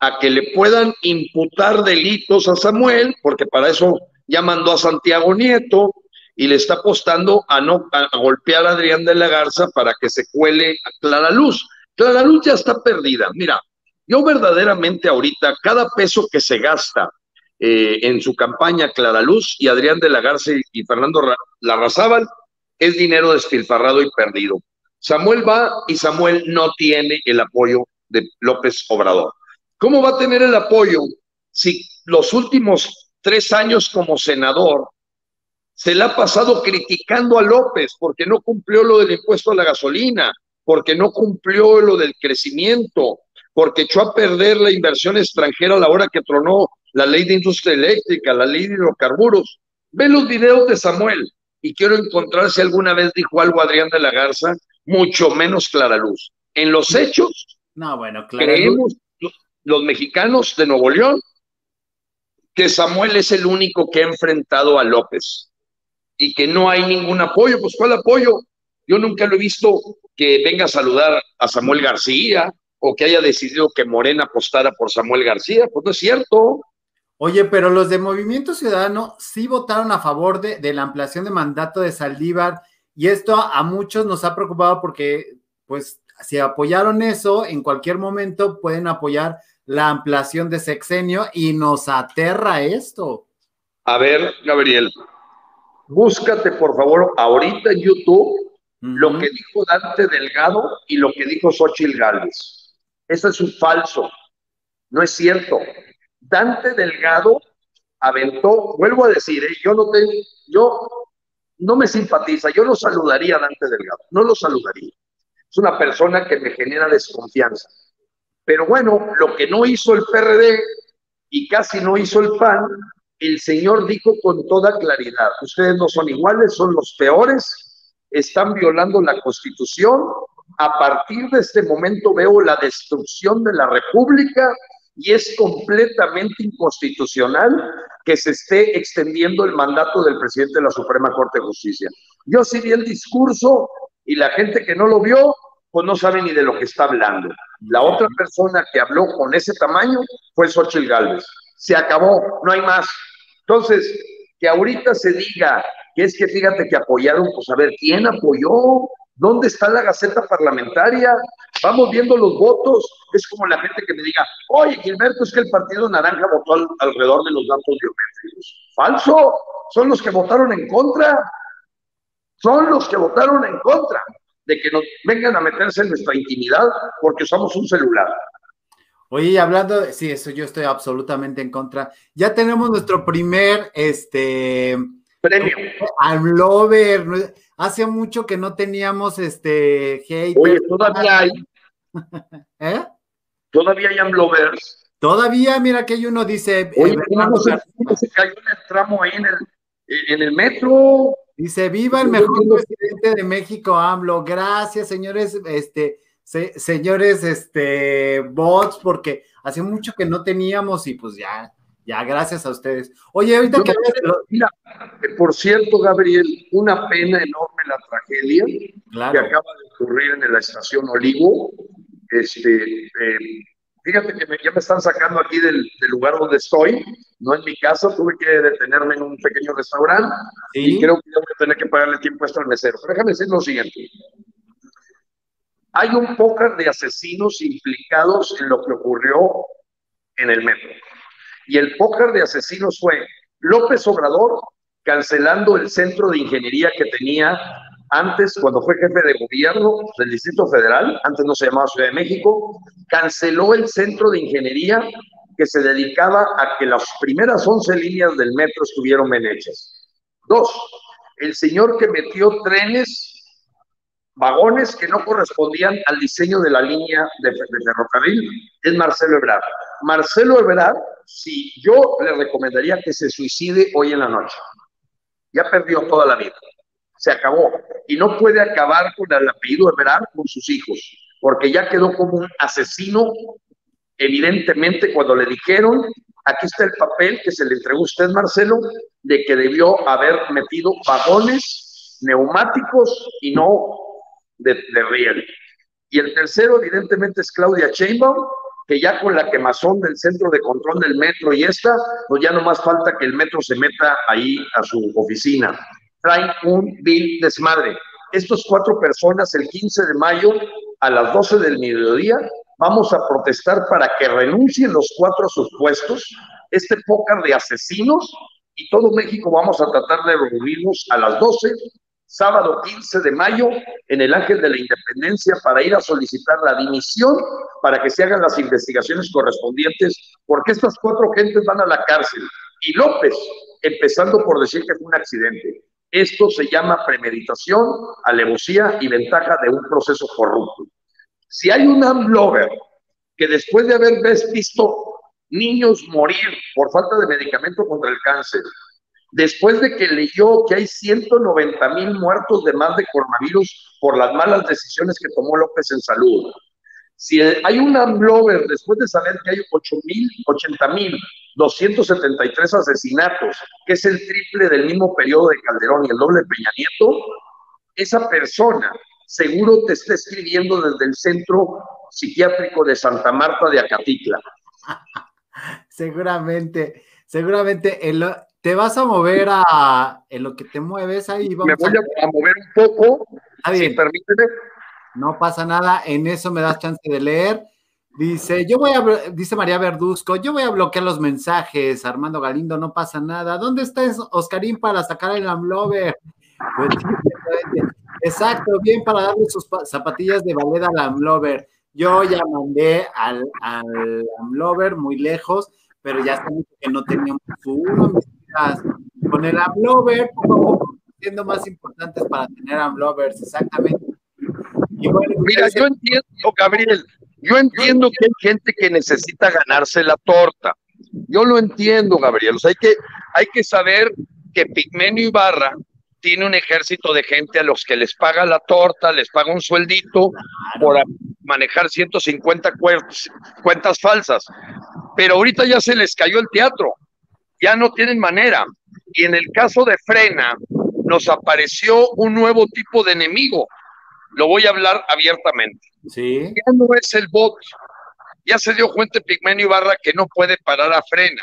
a que le puedan imputar delitos a Samuel, porque para eso ya mandó a Santiago Nieto y le está apostando a no golpear a Adrián de la Garza para que se cuele a Clara Luz. Clara Luz ya está perdida. Mira, yo verdaderamente ahorita cada peso que se gasta eh, en su campaña Clara Luz y Adrián de la Garza y, Fernando Larrazábal es dinero despilfarrado y perdido. Samuel va y Samuel no tiene el apoyo de López Obrador. ¿Cómo va a tener el apoyo si los últimos tres años como senador, se le ha pasado criticando a López porque no cumplió lo del impuesto a la gasolina, porque no cumplió lo del crecimiento, porque echó a perder la inversión extranjera a la hora que tronó la ley de industria eléctrica, la ley de hidrocarburos. Ve los videos de Samuel y quiero encontrar si alguna vez dijo algo Adrián de la Garza, mucho menos Clara Luz. En los hechos, no, bueno, creemos los mexicanos de Nuevo León que Samuel es el único que ha enfrentado a López y que no hay ningún apoyo. Pues ¿cuál apoyo? Yo nunca lo he visto que venga a saludar a Samuel García o que haya decidido que Morena apostara por Samuel García. Pues no es cierto. Oye, pero los de Movimiento Ciudadano sí votaron a favor de, de la ampliación de mandato de Saldívar y esto a muchos nos ha preocupado porque, pues, si apoyaron eso, en cualquier momento pueden apoyar la ampliación de sexenio y nos aterra esto. A ver, Gabriel, búscate por favor ahorita en YouTube lo que dijo Dante Delgado y lo que dijo Xochitl Gálvez. Eso es un falso, no es cierto. Dante Delgado aventó, vuelvo a decir, ¿eh? yo no tengo, yo no me simpatiza, yo lo saludaría a Dante Delgado, no lo saludaría. Es una persona que me genera desconfianza. Pero bueno, lo que no hizo el PRD y casi no hizo el PAN, el señor dijo con toda claridad, ustedes no son iguales, son los peores, están violando la constitución, a partir de este momento veo la destrucción de la República y es completamente inconstitucional que se esté extendiendo el mandato del presidente de la Suprema Corte de Justicia. Yo sí vi el discurso y la gente que no lo vio pues no sabe ni de lo que está hablando. La otra persona que habló con ese tamaño fue Xochitl Galvez. Se acabó, no hay más. Entonces, que ahorita se diga que es que fíjate que apoyaron, pues a ver, ¿quién apoyó? ¿Dónde está la Gaceta Parlamentaria? Vamos viendo los votos. Es como la gente que me diga, oye, Gilberto, es que el Partido Naranja votó alrededor de los datos biométricos. Falso, son los que votaron en contra. Son los que votaron en contra de que nos vengan a meterse en nuestra intimidad porque somos un celular. Oye, hablando sí, eso yo estoy absolutamente en contra. Ya tenemos nuestro primer, este, premio. Amlover. Hace mucho que no teníamos, este, hate. Oye, todavía hay. ¿Eh? Todavía hay Amlovers. Todavía, mira que hay uno dice. Oye, eh, se cayó en el tramo ahí en el, en el metro. Dice, viva el mejor presidente de México, AMLO. Gracias, señores, este, señores, este, bots, porque hace mucho que no teníamos y pues ya, ya, gracias a ustedes. Oye, ahorita que... Mira, por cierto, Gabriel, una pena enorme la tragedia que acaba de ocurrir en la estación Olivo. Este, eh, Fíjate que ya me están sacando aquí del, lugar donde estoy, no en mi casa, tuve que detenerme en un pequeño restaurante y creo que voy a tener que pagarle tiempo extra al mesero. Pero déjame decir lo siguiente. Hay un póker de asesinos implicados en lo que ocurrió en el metro. Y el póker de asesinos fue López Obrador cancelando el centro de ingeniería que tenía antes, cuando fue jefe de gobierno del Distrito Federal, antes no se llamaba Ciudad de México, canceló el centro de ingeniería que se dedicaba a que las primeras 11 líneas del metro estuvieran bien hechas. Dos, el señor que metió trenes, vagones que no correspondían al diseño de la línea de, ferrocarril, es Marcelo Ebrard. Marcelo Ebrard, si yo le recomendaría que se suicide hoy en la noche. Ya perdió toda la vida. Se acabó. Y no puede acabar con el apellido Ebrard con sus hijos, porque ya quedó como un asesino evidentemente cuando le dijeron, aquí está el papel que se le entregó a usted, Marcelo, de que debió haber metido vagones neumáticos y no de, riel. Y el tercero, evidentemente, es Claudia Chainbaum, que ya con la quemazón del centro de control del metro y esta, pues ya no más falta que el metro se meta ahí a su oficina. Traen un bill desmadre. Estos cuatro personas, el 15 de mayo, a las 12 del mediodía, vamos a protestar para que renuncien los cuatro a sus puestos, este pócar de asesinos, y todo México vamos a tratar de reunirnos a las 12, sábado 15 de mayo, en el Ángel de la Independencia, para ir a solicitar la dimisión, para que se hagan las investigaciones correspondientes, porque estas cuatro gentes van a la cárcel. Y López, empezando por decir que fue un accidente. Esto se llama premeditación, alevosía y ventaja de un proceso corrupto. Si hay un AMLover que después de haber visto niños morir por falta de medicamento contra el cáncer, después de que leyó que hay 190 mil muertos de más de coronavirus por las malas decisiones que tomó López en salud, si hay un AMLover después de saber que hay 8 mil, 80 mil 273 asesinatos, que es el triple del mismo periodo de Calderón y el doble de Peña Nieto, esa persona seguro te está escribiendo desde el centro psiquiátrico de Santa Marta de Acatitla. seguramente, seguramente te vas a mover a en lo que te mueves ahí. Me voy a, mover un poco, si permíteme. No pasa nada, en eso me das chance de leer. Dice, yo voy a, dice María Verduzco, yo voy a bloquear los mensajes, Armando Galindo, no pasa nada. ¿Dónde está Oscarín para sacar el Amlover? Pues, Exacto, bien para darle sus zapatillas de ballet al Amlover. Yo ya mandé al, al Amlover muy lejos, pero ya está que no teníamos uno. Con el Amlover, siendo más importantes para tener Amlovers, exactamente. Mira, yo entiendo, Gabriel, yo entiendo que hay gente que necesita ganarse la torta. Yo lo entiendo, Gabriel. O sea, hay que, hay que saber que Pigmenio Ibarra tiene un ejército de gente a los que les paga la torta, les paga un sueldito por manejar 150 cuentas falsas. Pero ahorita ya se les cayó el teatro, ya no tienen manera. Y en el caso de Frena, nos apareció un nuevo tipo de enemigo. Lo voy a hablar abiertamente. Sí. Ya no es el bot. Ya se dio cuenta Pigmenio Ibarra que no puede parar a Frena.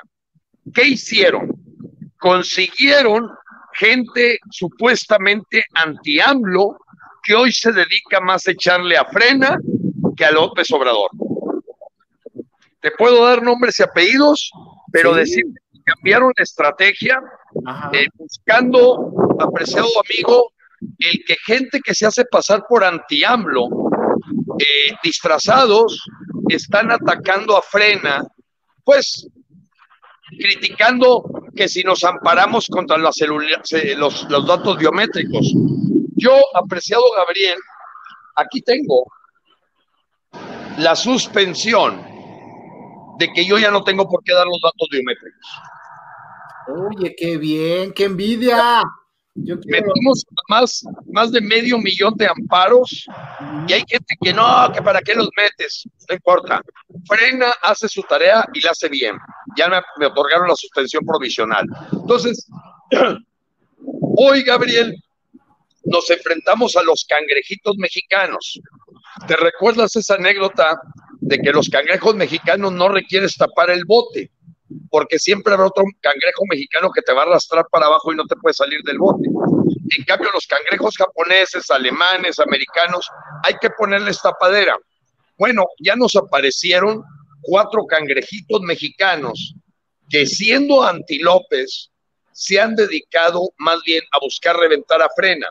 ¿Qué hicieron? Consiguieron gente supuestamente anti-AMLO que hoy se dedica más a echarle a frena que a López Obrador. Te puedo dar nombres y apellidos, pero decir que cambiaron la estrategia eh, buscando, apreciado amigo, el que gente que se hace pasar por anti-AMLO, eh, disfrazados, están atacando a frena, pues criticando que si nos amparamos contra los, los datos biométricos. Yo, apreciado Gabriel, aquí tengo la suspensión de que yo ya no tengo por qué dar los datos biométricos. Oye, qué bien, qué envidia. Metimos más, más de medio millón de amparos y hay gente que no, que para qué los metes, no importa. Frena, hace su tarea y la hace bien. Ya me, otorgaron la suspensión provisional. Entonces, hoy, Gabriel, nos enfrentamos a los cangrejitos mexicanos. ¿Te recuerdas esa anécdota de que los cangrejos mexicanos no requieren tapar el bote? Porque siempre habrá otro cangrejo mexicano que te va a arrastrar para abajo y no te puede salir del bote. En cambio, los cangrejos japoneses, alemanes, americanos, hay que ponerles tapadera. Bueno, ya nos aparecieron cuatro cangrejitos mexicanos que siendo antilopes se han dedicado más bien a buscar reventar a frena,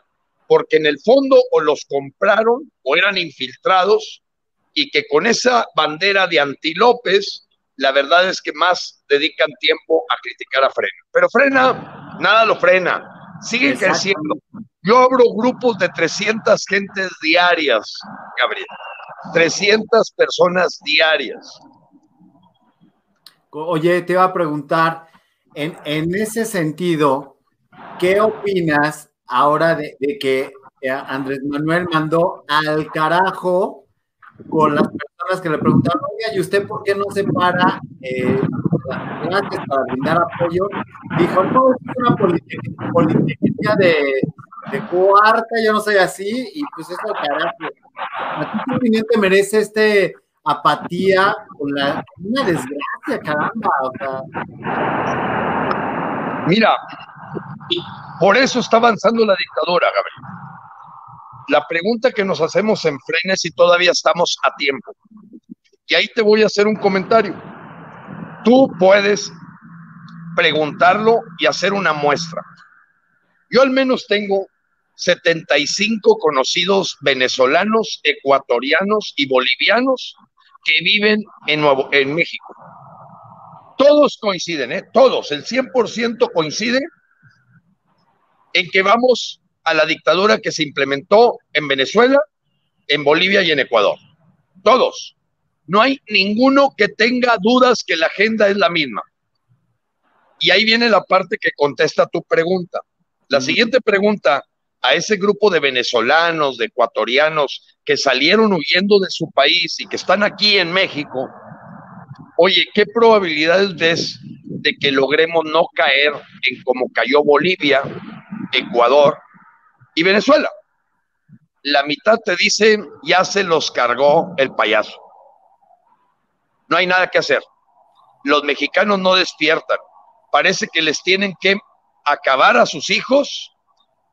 porque en el fondo o los compraron o eran infiltrados y que con esa bandera de antilopes la verdad es que más dedican tiempo a criticar a Frena. Pero Frena, nada lo frena, sigue creciendo. Yo abro grupos de 300 gentes diarias, Gabriel. 300 personas diarias. Oye, te iba a preguntar, en, en ese sentido, ¿qué opinas ahora de, que eh, Andrés Manuel mandó al carajo con las personas que le preguntaron, oiga, ¿y usted por qué no se para eh, para brindar apoyo? Dijo, no, es una política de, de cuarta, yo no soy así, y pues es al carajo. ¿A ti opinión te merece este apatía con la, una desgracia, caramba? O sea. Mira, por eso está avanzando la dictadura, Gabriel. La pregunta que nos hacemos en frenes si todavía estamos a tiempo. Y ahí te voy a hacer un comentario. Tú puedes preguntarlo y hacer una muestra. Yo al menos tengo 75 conocidos venezolanos, ecuatorianos y bolivianos que viven en, Nuevo, en México. Todos coinciden, ¿eh? todos, el 100% coincide en que vamos a la dictadura que se implementó en Venezuela, en Bolivia y en Ecuador. Todos. No hay ninguno que tenga dudas que la agenda es la misma. Y ahí viene la parte que contesta tu pregunta. La siguiente pregunta a ese grupo de venezolanos, de ecuatorianos que salieron huyendo de su país y que están aquí en México, oye, ¿qué probabilidades ves de que logremos no caer en como cayó Bolivia, Ecuador y Venezuela? La mitad te dice, ya se los cargó el payaso. No hay nada que hacer. Los mexicanos no despiertan. Parece que les tienen que acabar a sus hijos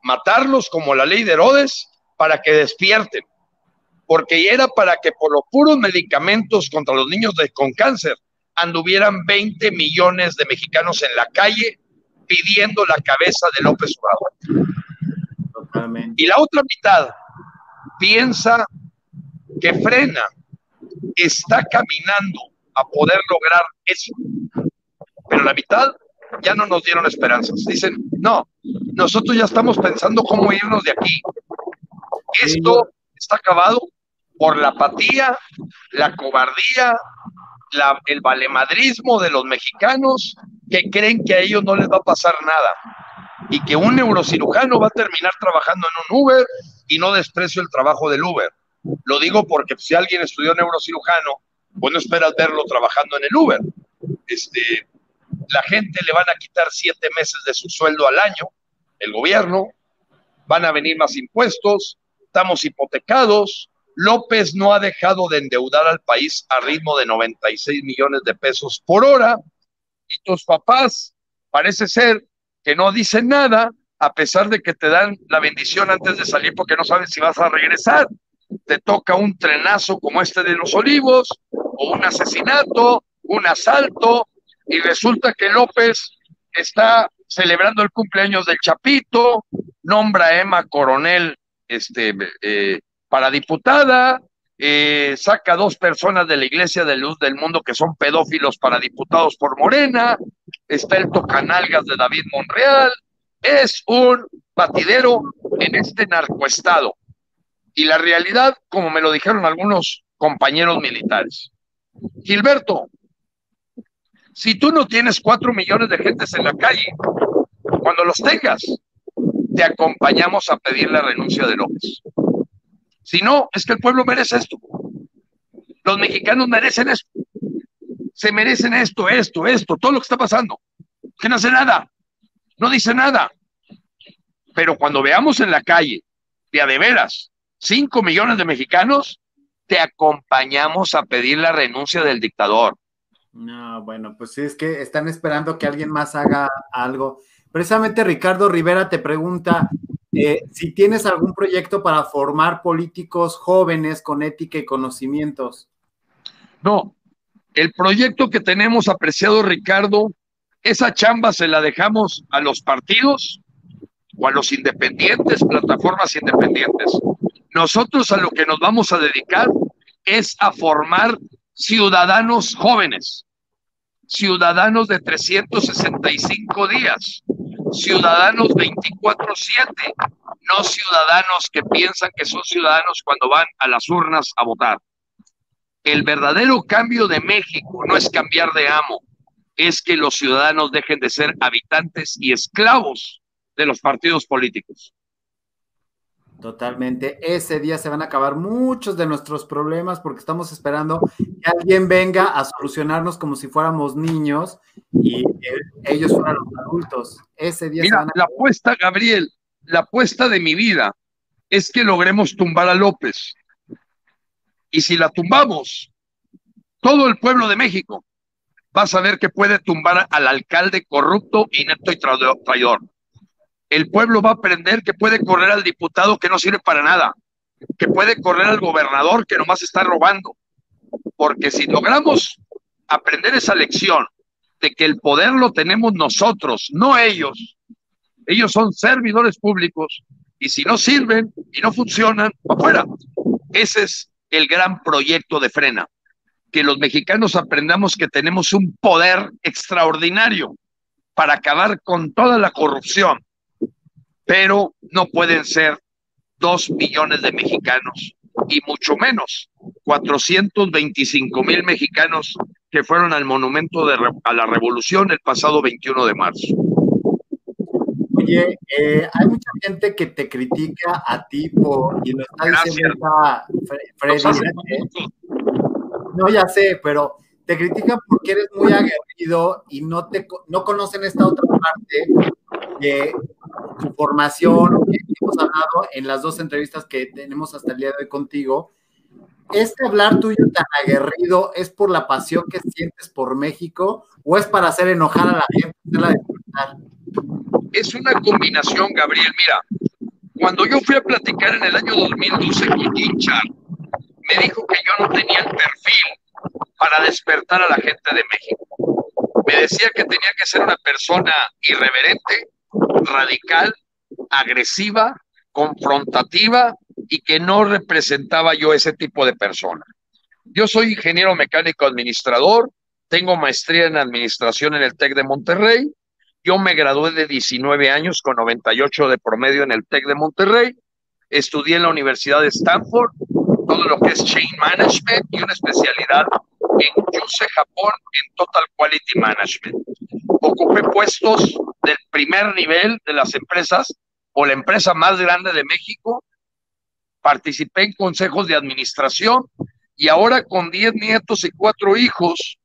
matarlos como la ley de Herodes para que despierten, porque era para que por los puros medicamentos contra los niños de, con cáncer anduvieran 20 millones de mexicanos en la calle pidiendo la cabeza de López Obrador. Y la otra mitad piensa que frena, está caminando a poder lograr eso. Pero la mitad ya no nos dieron esperanzas. Dicen, no, nosotros ya estamos pensando cómo irnos de aquí. Esto está acabado por la apatía, la cobardía, la, el valemadrismo de los mexicanos que creen que a ellos no les va a pasar nada y que un neurocirujano va a terminar trabajando en un Uber y no desprecio el trabajo del Uber. Lo digo porque si alguien estudió neurocirujano, pues no esperas verlo trabajando en el Uber. Este, la gente le van a quitar siete meses de su sueldo al año, el gobierno, van a venir más impuestos, estamos hipotecados, López no ha dejado de endeudar al país a ritmo de 96 millones de pesos por hora, y tus papás parece ser que no dicen nada, a pesar de que te dan la bendición antes de salir porque no saben si vas a regresar. Te toca un trenazo como este de los olivos, o un asesinato, un asalto, y resulta que López está celebrando el cumpleaños del Chapito, nombra a Emma Coronel este, eh, para diputada, eh, saca dos personas de la Iglesia de Luz del Mundo que son pedófilos para diputados por Morena, está el tocanalgas de David Monreal, es un batidero en este narcoestado. Y la realidad, como me lo dijeron algunos compañeros militares, Gilberto, si tú no tienes cuatro millones de gentes en la calle, cuando los tengas, te acompañamos a pedir la renuncia de López. Si no, es que el pueblo merece esto. Los mexicanos merecen esto. Se merecen esto, esto, esto, todo lo que está pasando. Que no hace nada. No dice nada. Pero cuando veamos en la calle, de a de veras, cinco millones de mexicanos, te acompañamos a pedir la renuncia del dictador. No, bueno, pues sí, es que están esperando que alguien más haga algo. Precisamente Ricardo Rivera te pregunta eh, si tienes algún proyecto para formar políticos jóvenes con ética y conocimientos. No, el proyecto que tenemos, apreciado Ricardo, esa chamba se la dejamos a los partidos o a los independientes, plataformas independientes. Nosotros a lo que nos vamos a dedicar es a formar ciudadanos jóvenes, ciudadanos de 365 días, ciudadanos 24/7, no ciudadanos que piensan que son ciudadanos cuando van a las urnas a votar. El verdadero cambio de México no es cambiar de amo, es que los ciudadanos dejen de ser habitantes y esclavos de los partidos políticos. Totalmente. Ese día se van a acabar muchos de nuestros problemas porque estamos esperando que alguien venga a solucionarnos como si fuéramos niños y ellos fueran los adultos. Ese día Mira, la apuesta, Gabriel, la apuesta de mi vida es que logremos tumbar a López. Y si la tumbamos, todo el pueblo de México va a saber que puede tumbar al alcalde corrupto, inepto y traidor el pueblo va a aprender que puede correr al diputado que no sirve para nada, que puede correr al gobernador que nomás está robando. Porque si logramos aprender esa lección de que el poder lo tenemos nosotros, no ellos, ellos son servidores públicos y si no sirven y no funcionan, afuera. Ese es el gran proyecto de Frena, que los mexicanos aprendamos que tenemos un poder extraordinario para acabar con toda la corrupción, pero no pueden ser dos millones de mexicanos y mucho menos 425 mil mexicanos que fueron al monumento de, a la revolución el pasado 21 de marzo. Oye, eh, hay mucha gente que te critica a ti por, y lo está diciendo Freddy. ¿eh? No, ya sé, pero te critican porque eres muy aguerrido y no, te, no conocen esta otra parte de tu formación, que hemos hablado en las dos entrevistas que tenemos hasta el día de hoy contigo. ¿Este hablar tuyo tan aguerrido es por la pasión que sientes por México o es para hacer enojar a la gente? Es una combinación, Gabriel. Mira, cuando yo fui a platicar en el año 2012 con Jim me dijo que yo no tenía el perfil para despertar a la gente de México. Me decía que tenía que ser una persona irreverente, radical, agresiva, confrontativa y que no representaba yo ese tipo de persona. Yo soy ingeniero mecánico administrador, tengo maestría en administración en el TEC de Monterrey, yo me gradué de 19 años con 98 de promedio en el TEC de Monterrey, estudié en la Universidad de Stanford, todo lo que es Chain Management y una especialidad en Japón, en Total Quality Management. Ocupé puestos del primer nivel de las empresas o la empresa más grande de México. Participé en consejos de administración y ahora con 10 nietos y cuatro hijos,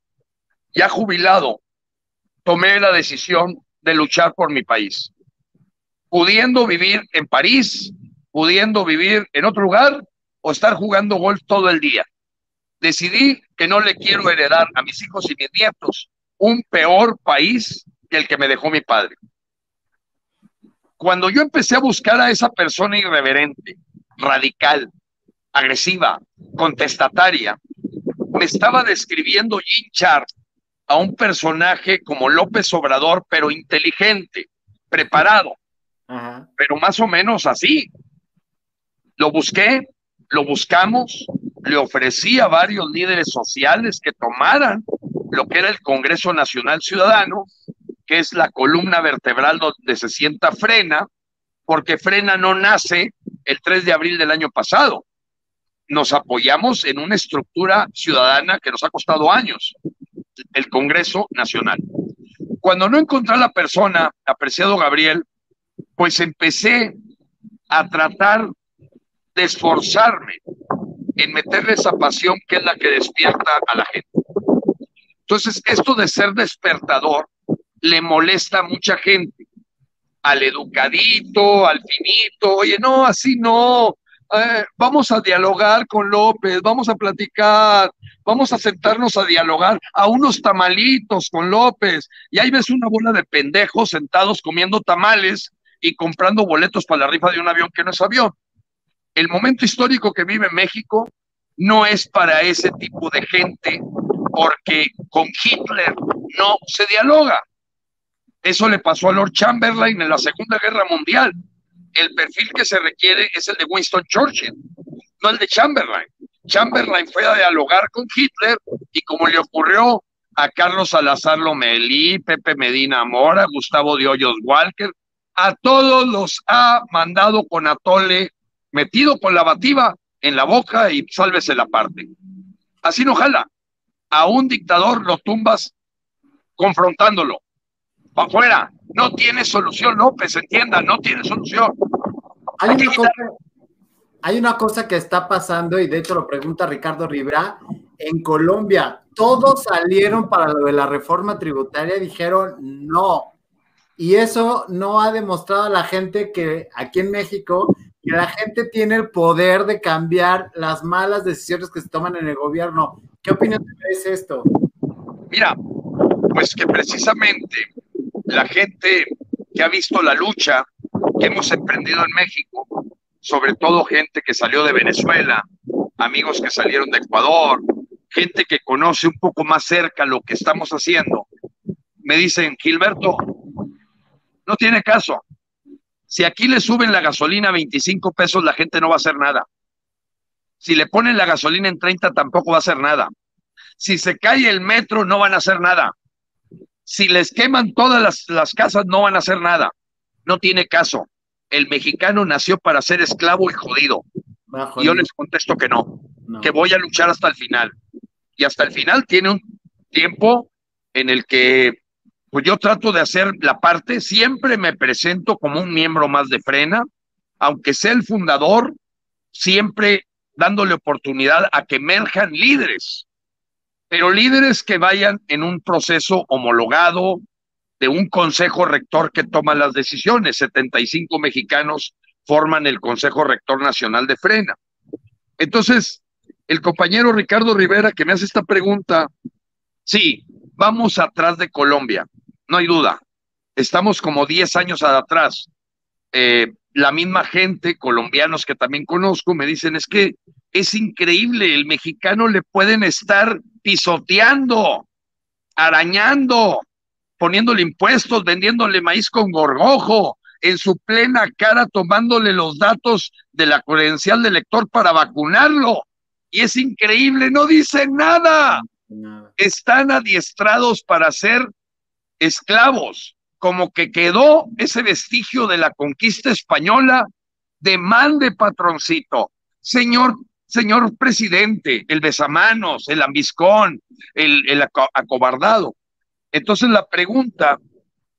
ya jubilado, tomé la decisión de luchar por mi país. Pudiendo vivir en París, pudiendo vivir en otro lugar o estar jugando golf todo el día. Decidí que no le quiero heredar a mis hijos y mis nietos un peor país que el que me dejó mi padre. Cuando yo empecé a buscar a esa persona irreverente, radical, agresiva, contestataria, me estaba describiendo Jim Chart a un personaje como López Obrador, pero inteligente, preparado, pero más o menos así. Lo busqué, lo buscamos, le ofrecí a varios líderes sociales que tomaran lo que era el Congreso Nacional Ciudadano, que es la columna vertebral donde se sienta Frena, porque Frena no nace el 3 de abril del año pasado. Nos apoyamos en una estructura ciudadana que nos ha costado años, el Congreso Nacional. Cuando no encontré a la persona, apreciado Gabriel, pues empecé a tratar de esforzarme en meterle esa pasión que es la que despierta a la gente. Entonces, esto de ser despertador le molesta a mucha gente, al educadito, al finito, oye, no, así no, eh, vamos a dialogar con López, vamos a platicar, vamos a sentarnos a dialogar a unos tamalitos con López, y ahí ves una bola de pendejos sentados comiendo tamales y comprando boletos para la rifa de un avión que no es avión. El momento histórico que vive México no es para ese tipo de gente porque con Hitler no se dialoga. Eso le pasó a Lord Chamberlain en la Segunda Guerra Mundial. El perfil que se requiere es el de Winston Churchill, no el de Chamberlain. Chamberlain fue a dialogar con Hitler y como le ocurrió a Carlos Salazar Lomelí, Pepe Medina Mora, Gustavo de Hoyos Walker, a todos los ha mandado con atole, metido con la bativa en la boca y sálvese la parte. Así no jala. A un dictador lo tumbas confrontándolo. para afuera. No tiene solución, López, entienda, no tiene solución. Hay una, cosa, hay una, cosa, que está pasando, y de hecho lo pregunta Ricardo Rivera, en Colombia, todos salieron para lo de la reforma tributaria y dijeron no. Y eso no ha demostrado a la gente que aquí en México, que la gente tiene el poder de cambiar las malas decisiones que se toman en el gobierno. ¿Qué opinión te merece esto? Mira, pues que precisamente la gente que ha visto la lucha que hemos emprendido en México, sobre todo gente que salió de Venezuela, amigos que salieron de Ecuador, gente que conoce un poco más cerca lo que estamos haciendo, me dicen, Gilberto, no tiene caso. Si aquí le suben la gasolina a 25 pesos, la gente no va a hacer nada. Si le ponen la gasolina en 30, tampoco va a hacer nada. Si se cae el metro, no van a hacer nada. Si les queman todas las, casas, no van a hacer nada. No tiene caso. El mexicano nació para ser esclavo y jodido. yo les contesto que no, que voy a luchar hasta el final. Y hasta el final tiene un tiempo en el que pues yo trato de hacer la parte, siempre me presento como un miembro más de Frena, aunque sea el fundador, siempre dándole oportunidad a que emerjan líderes, pero líderes que vayan en un proceso homologado de un consejo rector que toma las decisiones. 75 mexicanos forman el Consejo Rector Nacional de Frena. Entonces, el compañero Ricardo Rivera que me hace esta pregunta, sí, vamos atrás de Colombia, no hay duda. Estamos como 10 años atrás. Eh, la misma gente, colombianos que también conozco, me dicen, es que es increíble, el mexicano le pueden estar pisoteando, arañando, poniéndole impuestos, vendiéndole maíz con gorgojo, en su plena cara tomándole los datos de la credencial del lector para vacunarlo. Y es increíble, no dicen nada. Están adiestrados para ser esclavos, como que quedó ese vestigio de la conquista española de mande patroncito. Señor, señor presidente, el besamanos, el ambiscón, el, el acobardado. Entonces la pregunta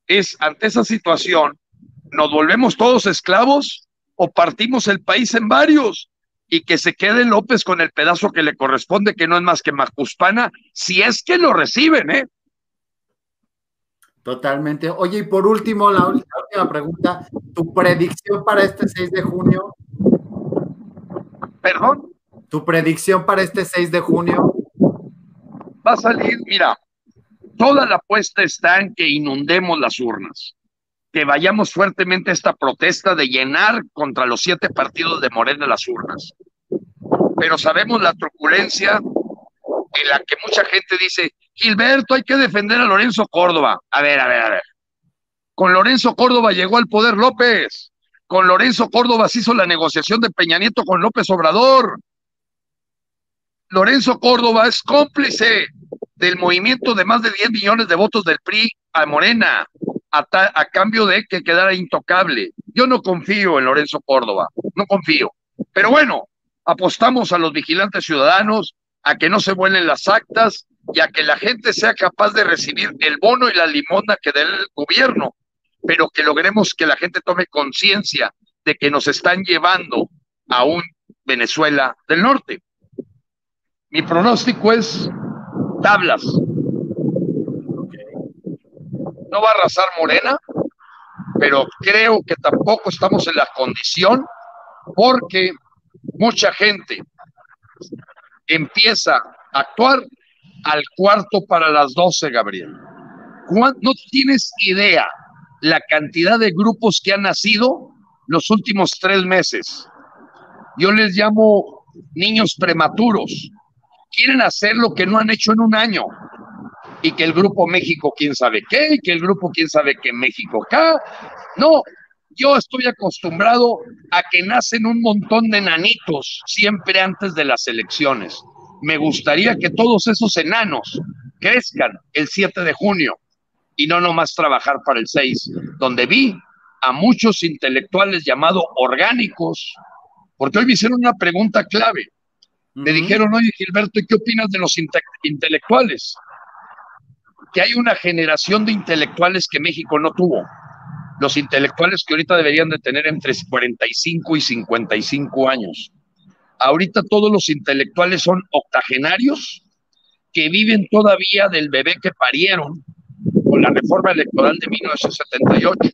es, ante esa situación, ¿nos volvemos todos esclavos o partimos el país en varios? Y que se quede López con el pedazo que le corresponde, que no es más que Macuspana, si es que lo reciben, ¿eh? Totalmente. Oye, y por último, la, última pregunta, tu predicción para este 6 de junio. ¿Perdón? Tu predicción para este 6 de junio. Va a salir, mira, toda la apuesta está en que inundemos las urnas que vayamos fuertemente a esta protesta de llenar contra los siete partidos de Morena las urnas. Pero sabemos la truculencia en la que mucha gente dice, Gilberto, hay que defender a Lorenzo Córdoba. A ver, a ver, a ver. Con Lorenzo Córdoba llegó al poder López. Con Lorenzo Córdoba se hizo la negociación de Peña Nieto con López Obrador. Lorenzo Córdoba es cómplice del movimiento de más de 10 millones de votos del PRI a Morena a, cambio de que quedara intocable. Yo no confío en Lorenzo Córdoba, no confío. Pero bueno, apostamos a los vigilantes ciudadanos, a que no se vuelen las actas y a que la gente sea capaz de recibir el bono y la limona que dé el gobierno, pero que logremos que la gente tome conciencia de que nos están llevando a un Venezuela del Norte. Mi pronóstico es tablas, no va a arrasar Morena, pero creo que tampoco estamos en la condición porque mucha gente empieza a actuar al cuarto para las doce, Gabriel. No tienes idea la cantidad de grupos que han nacido los últimos tres meses. Yo les llamo niños prematuros. Quieren hacer lo que no han hecho en un año y que el grupo México quién sabe qué, y que el grupo quién sabe qué México acá. No, yo estoy acostumbrado a que nacen un montón de enanitos siempre antes de las elecciones. Me gustaría que todos esos enanos crezcan el 7 de junio y no nomás trabajar para el 6, donde vi a muchos intelectuales llamados orgánicos, porque hoy me hicieron una pregunta clave. Me dijeron, oye Gilberto, ¿qué opinas de los intelectuales? Que hay una generación de intelectuales que México no tuvo. Los intelectuales que ahorita deberían de tener entre 45 y 55 años. Ahorita todos los intelectuales son octogenarios que viven todavía del bebé que parieron con la reforma electoral de 1978.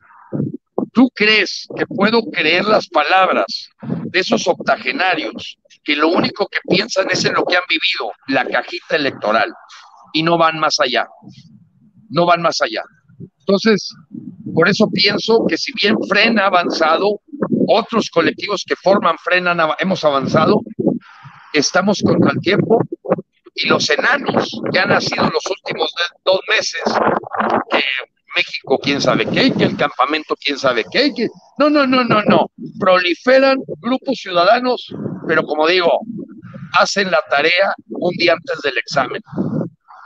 ¿Tú crees que puedo creer las palabras de esos octogenarios que lo único que piensan es en lo que han vivido, la cajita electoral, y no van más allá? No van más allá. Entonces, por eso pienso que si bien Fren ha avanzado, otros colectivos que forman Fren hemos avanzado, estamos contra el tiempo y los enanos que han nacido los últimos dos meses, que México quién sabe qué, que el campamento quién sabe qué, que no, no, no, no, no, proliferan grupos ciudadanos, pero como digo, hacen la tarea un día antes del examen.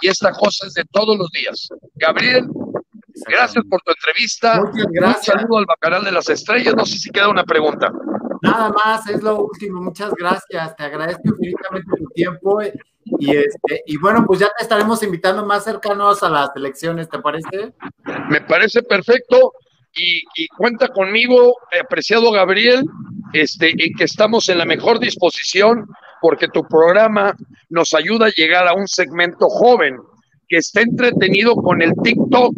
Y esta cosa es de todos los días. Gabriel, gracias por tu entrevista. Muchas gracias. Un saludo al Bacanal de las Estrellas. No sé si queda una pregunta. Nada más, es lo último. Muchas gracias. Te agradezco infinitamente tu tiempo. Y, este, y bueno, pues ya te estaremos invitando más cercanos a las elecciones, ¿te parece? Me parece perfecto. Y, cuenta conmigo, apreciado Gabriel, este, en que estamos en la mejor disposición porque tu programa nos ayuda a llegar a un segmento joven que esté entretenido con el TikTok,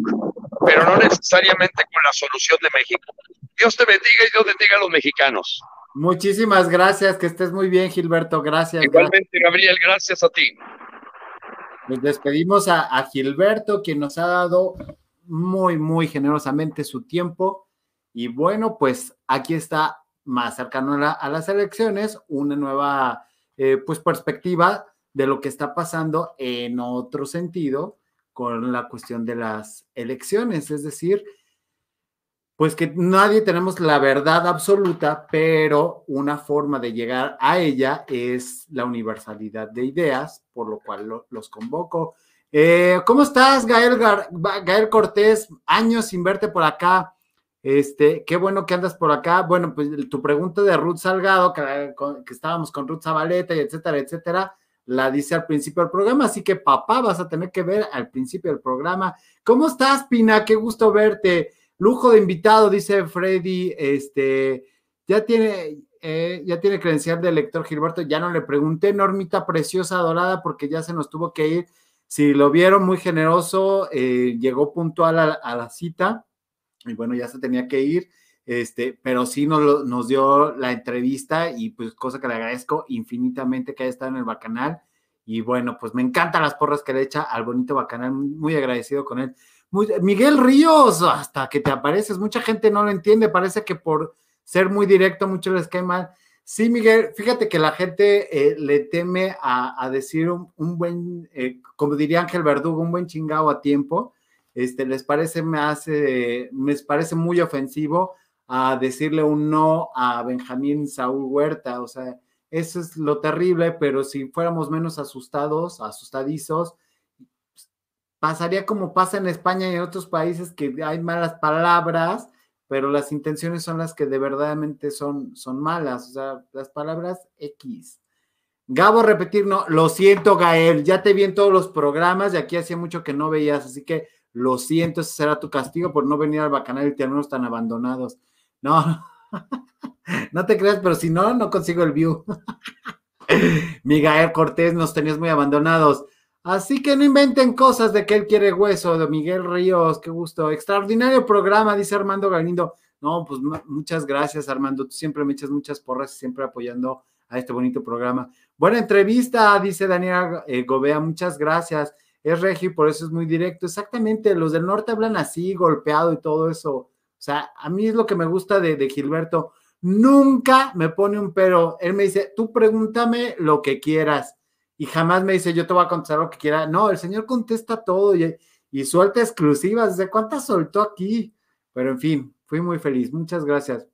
pero no necesariamente con la solución de México. Dios te bendiga y Dios bendiga a los mexicanos. Muchísimas gracias, que estés muy bien, Gilberto. Gracias. Igualmente, Gabriel, gracias a ti. Pues despedimos a, Gilberto, quien nos ha dado muy, muy generosamente su tiempo. Y bueno, pues aquí está más cercano a, las elecciones, una nueva eh, pues perspectiva de lo que está pasando en otro sentido con la cuestión de las elecciones, es decir, pues que nadie tenemos la verdad absoluta, pero una forma de llegar a ella es la universalidad de ideas, por lo cual los convoco. Eh, ¿Cómo estás, Gael, Gael Cortés? Años sin verte por acá. Este, qué bueno que andas por acá. Bueno, pues tu pregunta de Ruth Salgado, que, estábamos con Ruth Zabaleta y etcétera, etcétera, la dice al principio del programa, así que papá, vas a tener que ver al principio del programa. ¿Cómo estás, Pina? Qué gusto verte. Lujo de invitado, dice Freddy, este, ya tiene, eh, ya tiene credencial de lector Gilberto, ya no le pregunté, Normita preciosa, dorada, porque ya se nos tuvo que ir. Si lo vieron muy generoso, eh, llegó puntual a, la cita y bueno, ya se tenía que ir, este, pero sí nos, nos dio la entrevista y pues cosa que le agradezco infinitamente que haya estado en el bacanal. Y bueno, pues me encantan las porras que le echa al bonito bacanal, muy agradecido con él. Miguel Ríos, hasta que te apareces, mucha gente no lo entiende, parece que por ser muy directo muchos les cae mal. Sí, Miguel, fíjate que la gente eh, le teme a, decir un, buen, eh, como diría Ángel Verdugo, un buen chingado a tiempo. Este, les parece, me hace, me parece muy ofensivo a decirle un no a Benjamín Saúl Huerta. O sea, eso es lo terrible, pero si fuéramos menos asustados, asustadizos, pasaría como pasa en España y en otros países que hay malas palabras, pero las intenciones son las que de verdaderamente son, son malas, o sea, las palabras X. Gabo, repetir, no, lo siento, Gael, ya te vi en todos los programas y aquí hacía mucho que no veías, así que lo siento, ese será tu castigo por no venir al bacanal y tenernos tan abandonados. No, no te creas, pero si no, no consigo el view. Miguel Cortés, nos tenías muy abandonados. Así que no inventen cosas de que él quiere hueso, Miguel Ríos, qué gusto. Extraordinario programa, dice Armando Galindo. No, pues muchas gracias, Armando. Tú siempre me echas muchas porras y siempre apoyando a este bonito programa. Buena entrevista, dice Daniela eh, Gobea, muchas gracias. Es Regi, por eso es muy directo. Exactamente, los del norte hablan así, golpeado y todo eso. O sea, a mí es lo que me gusta de, de Gilberto. Nunca me pone un pero. Él me dice, tú pregúntame lo que quieras y jamás me dice, yo te voy a contestar lo que quiera. No, el señor contesta todo y, suelta exclusivas. ¿De cuántas soltó aquí? Pero en fin, fui muy feliz. Muchas gracias.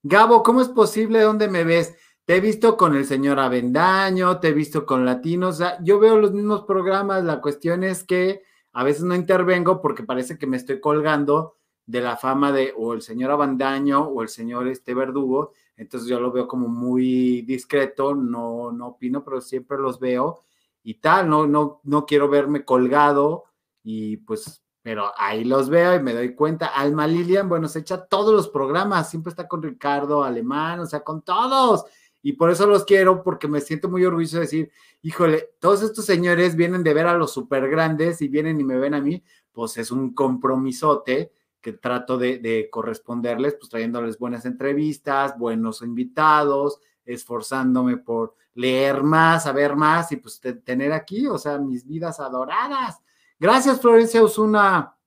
Gabo, ¿cómo es posible? ¿Dónde me ves? Te he visto con el señor Avendaño, te he visto con Latinos, o sea, yo veo los mismos programas, la cuestión es que a veces no intervengo porque parece que me estoy colgando de la fama de o el señor Avendaño o el señor este Verdugo, entonces yo lo veo como muy discreto, no, no opino, pero siempre los veo y tal, no, no, no quiero verme colgado y pues, pero ahí los veo y me doy cuenta. Alma Lilian, bueno, se echa todos los programas, siempre está con Ricardo Alemán, o sea, con todos y por eso los quiero, porque me siento muy orgulloso de decir, híjole, todos estos señores vienen de ver a los super grandes y vienen y me ven a mí, pues es un compromisote que trato de, corresponderles, pues trayéndoles buenas entrevistas, buenos invitados, esforzándome por leer más, saber más y pues tener aquí, o sea, mis vidas adoradas. Gracias, Florencia Osuna.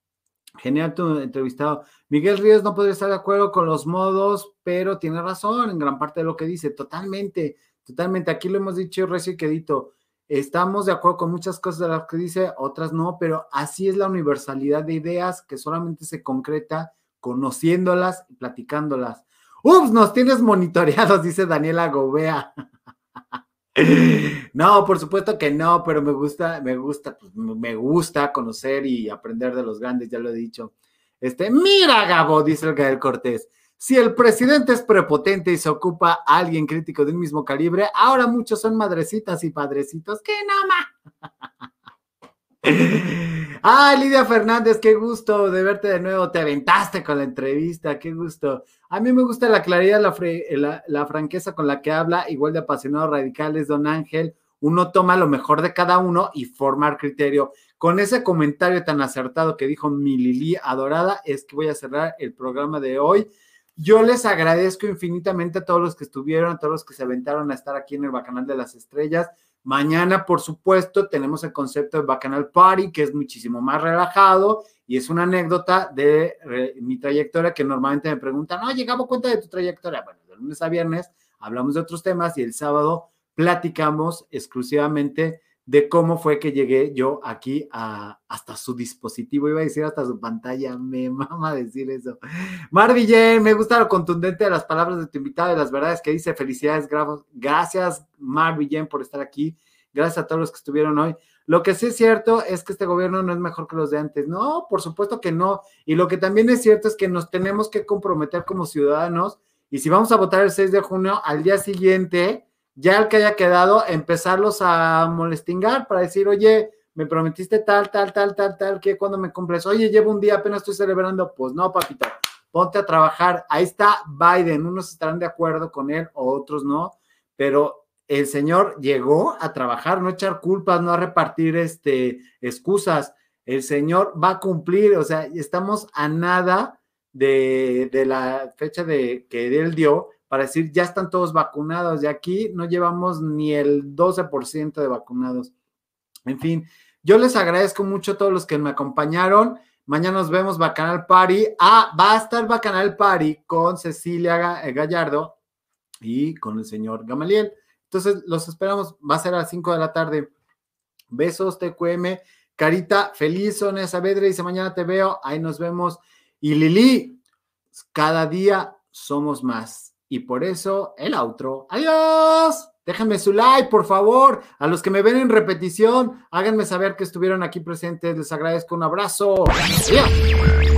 Genial tu entrevistado. Miguel Ríos no podría estar de acuerdo con los modos, pero tiene razón en gran parte de lo que dice. Totalmente, totalmente. Aquí lo hemos dicho recién quedito. Estamos de acuerdo con muchas cosas de las que dice, otras no, pero así es la universalidad de ideas que solamente se concreta conociéndolas y platicándolas. Ups, nos tienes monitoreados, dice Daniela Gobea. No, por supuesto que no, pero me gusta, me gusta, pues, me gusta conocer y aprender de los grandes, ya lo he dicho. Este, mira, Gabo, dice el Gael Cortés. Si el presidente es prepotente y se ocupa a alguien crítico del mismo calibre, ahora muchos son madrecitas y padrecitos. ¡Qué no Ah, Lidia Fernández, qué gusto de verte de nuevo. Te aventaste con la entrevista, qué gusto. A mí me gusta la claridad, la, la, franqueza con la que habla, igual de apasionado radicales, don Ángel. Uno toma lo mejor de cada uno y formar criterio. Con ese comentario tan acertado que dijo mi Lili adorada, es que voy a cerrar el programa de hoy. Yo les agradezco infinitamente a todos los que estuvieron, a todos los que se aventaron a estar aquí en el Bacanal de las Estrellas. Mañana, por supuesto, tenemos el concepto de Bacanal Party, que es muchísimo más relajado y es una anécdota de mi trayectoria que normalmente me preguntan, oye, llegamos cuenta de tu trayectoria. Bueno, de lunes a viernes hablamos de otros temas y el sábado platicamos exclusivamente de cómo fue que llegué yo aquí a, hasta su dispositivo, iba a decir hasta su pantalla, me mama decir eso. Mar me gusta lo contundente de las palabras de tu invitado y las verdades que dice, felicidades, gracias Mar por estar aquí, gracias a todos los que estuvieron hoy. Lo que sí es cierto es que este gobierno no es mejor que los de antes, no, por supuesto que no, y lo que también es cierto es que nos tenemos que comprometer como ciudadanos, y si vamos a votar el 6 de junio, al día siguiente, ya el que haya quedado, empezarlos a molestingar para decir, oye, me prometiste tal, tal, tal, tal, tal, que cuando me cumples, oye, llevo un día, apenas estoy celebrando, pues no, papito, ponte a trabajar. Ahí está Biden, unos estarán de acuerdo con él, otros no, pero el señor llegó a trabajar, no echar culpas, no a repartir este, excusas. El señor va a cumplir, o sea, estamos a nada de, de la fecha de que él dio para decir ya están todos vacunados y aquí no llevamos ni el 12% de vacunados. En fin, yo les agradezco mucho a todos los que me acompañaron. Mañana nos vemos Bacanal Party. Ah, va a estar Bacanal Party con Cecilia eh, Gallardo y con el señor Gamaliel. Entonces, los esperamos. Va a ser a las 5 de la tarde. Besos, TQM. Carita, feliz, Sonia Saavedra. Dice, mañana te veo. Ahí nos vemos. Y Lili, cada día somos más y por eso el outro. ¡Adiós! Déjenme su like, por favor. A los que me ven en repetición, háganme saber que estuvieron aquí presentes. Les agradezco un abrazo. ¡Adiós!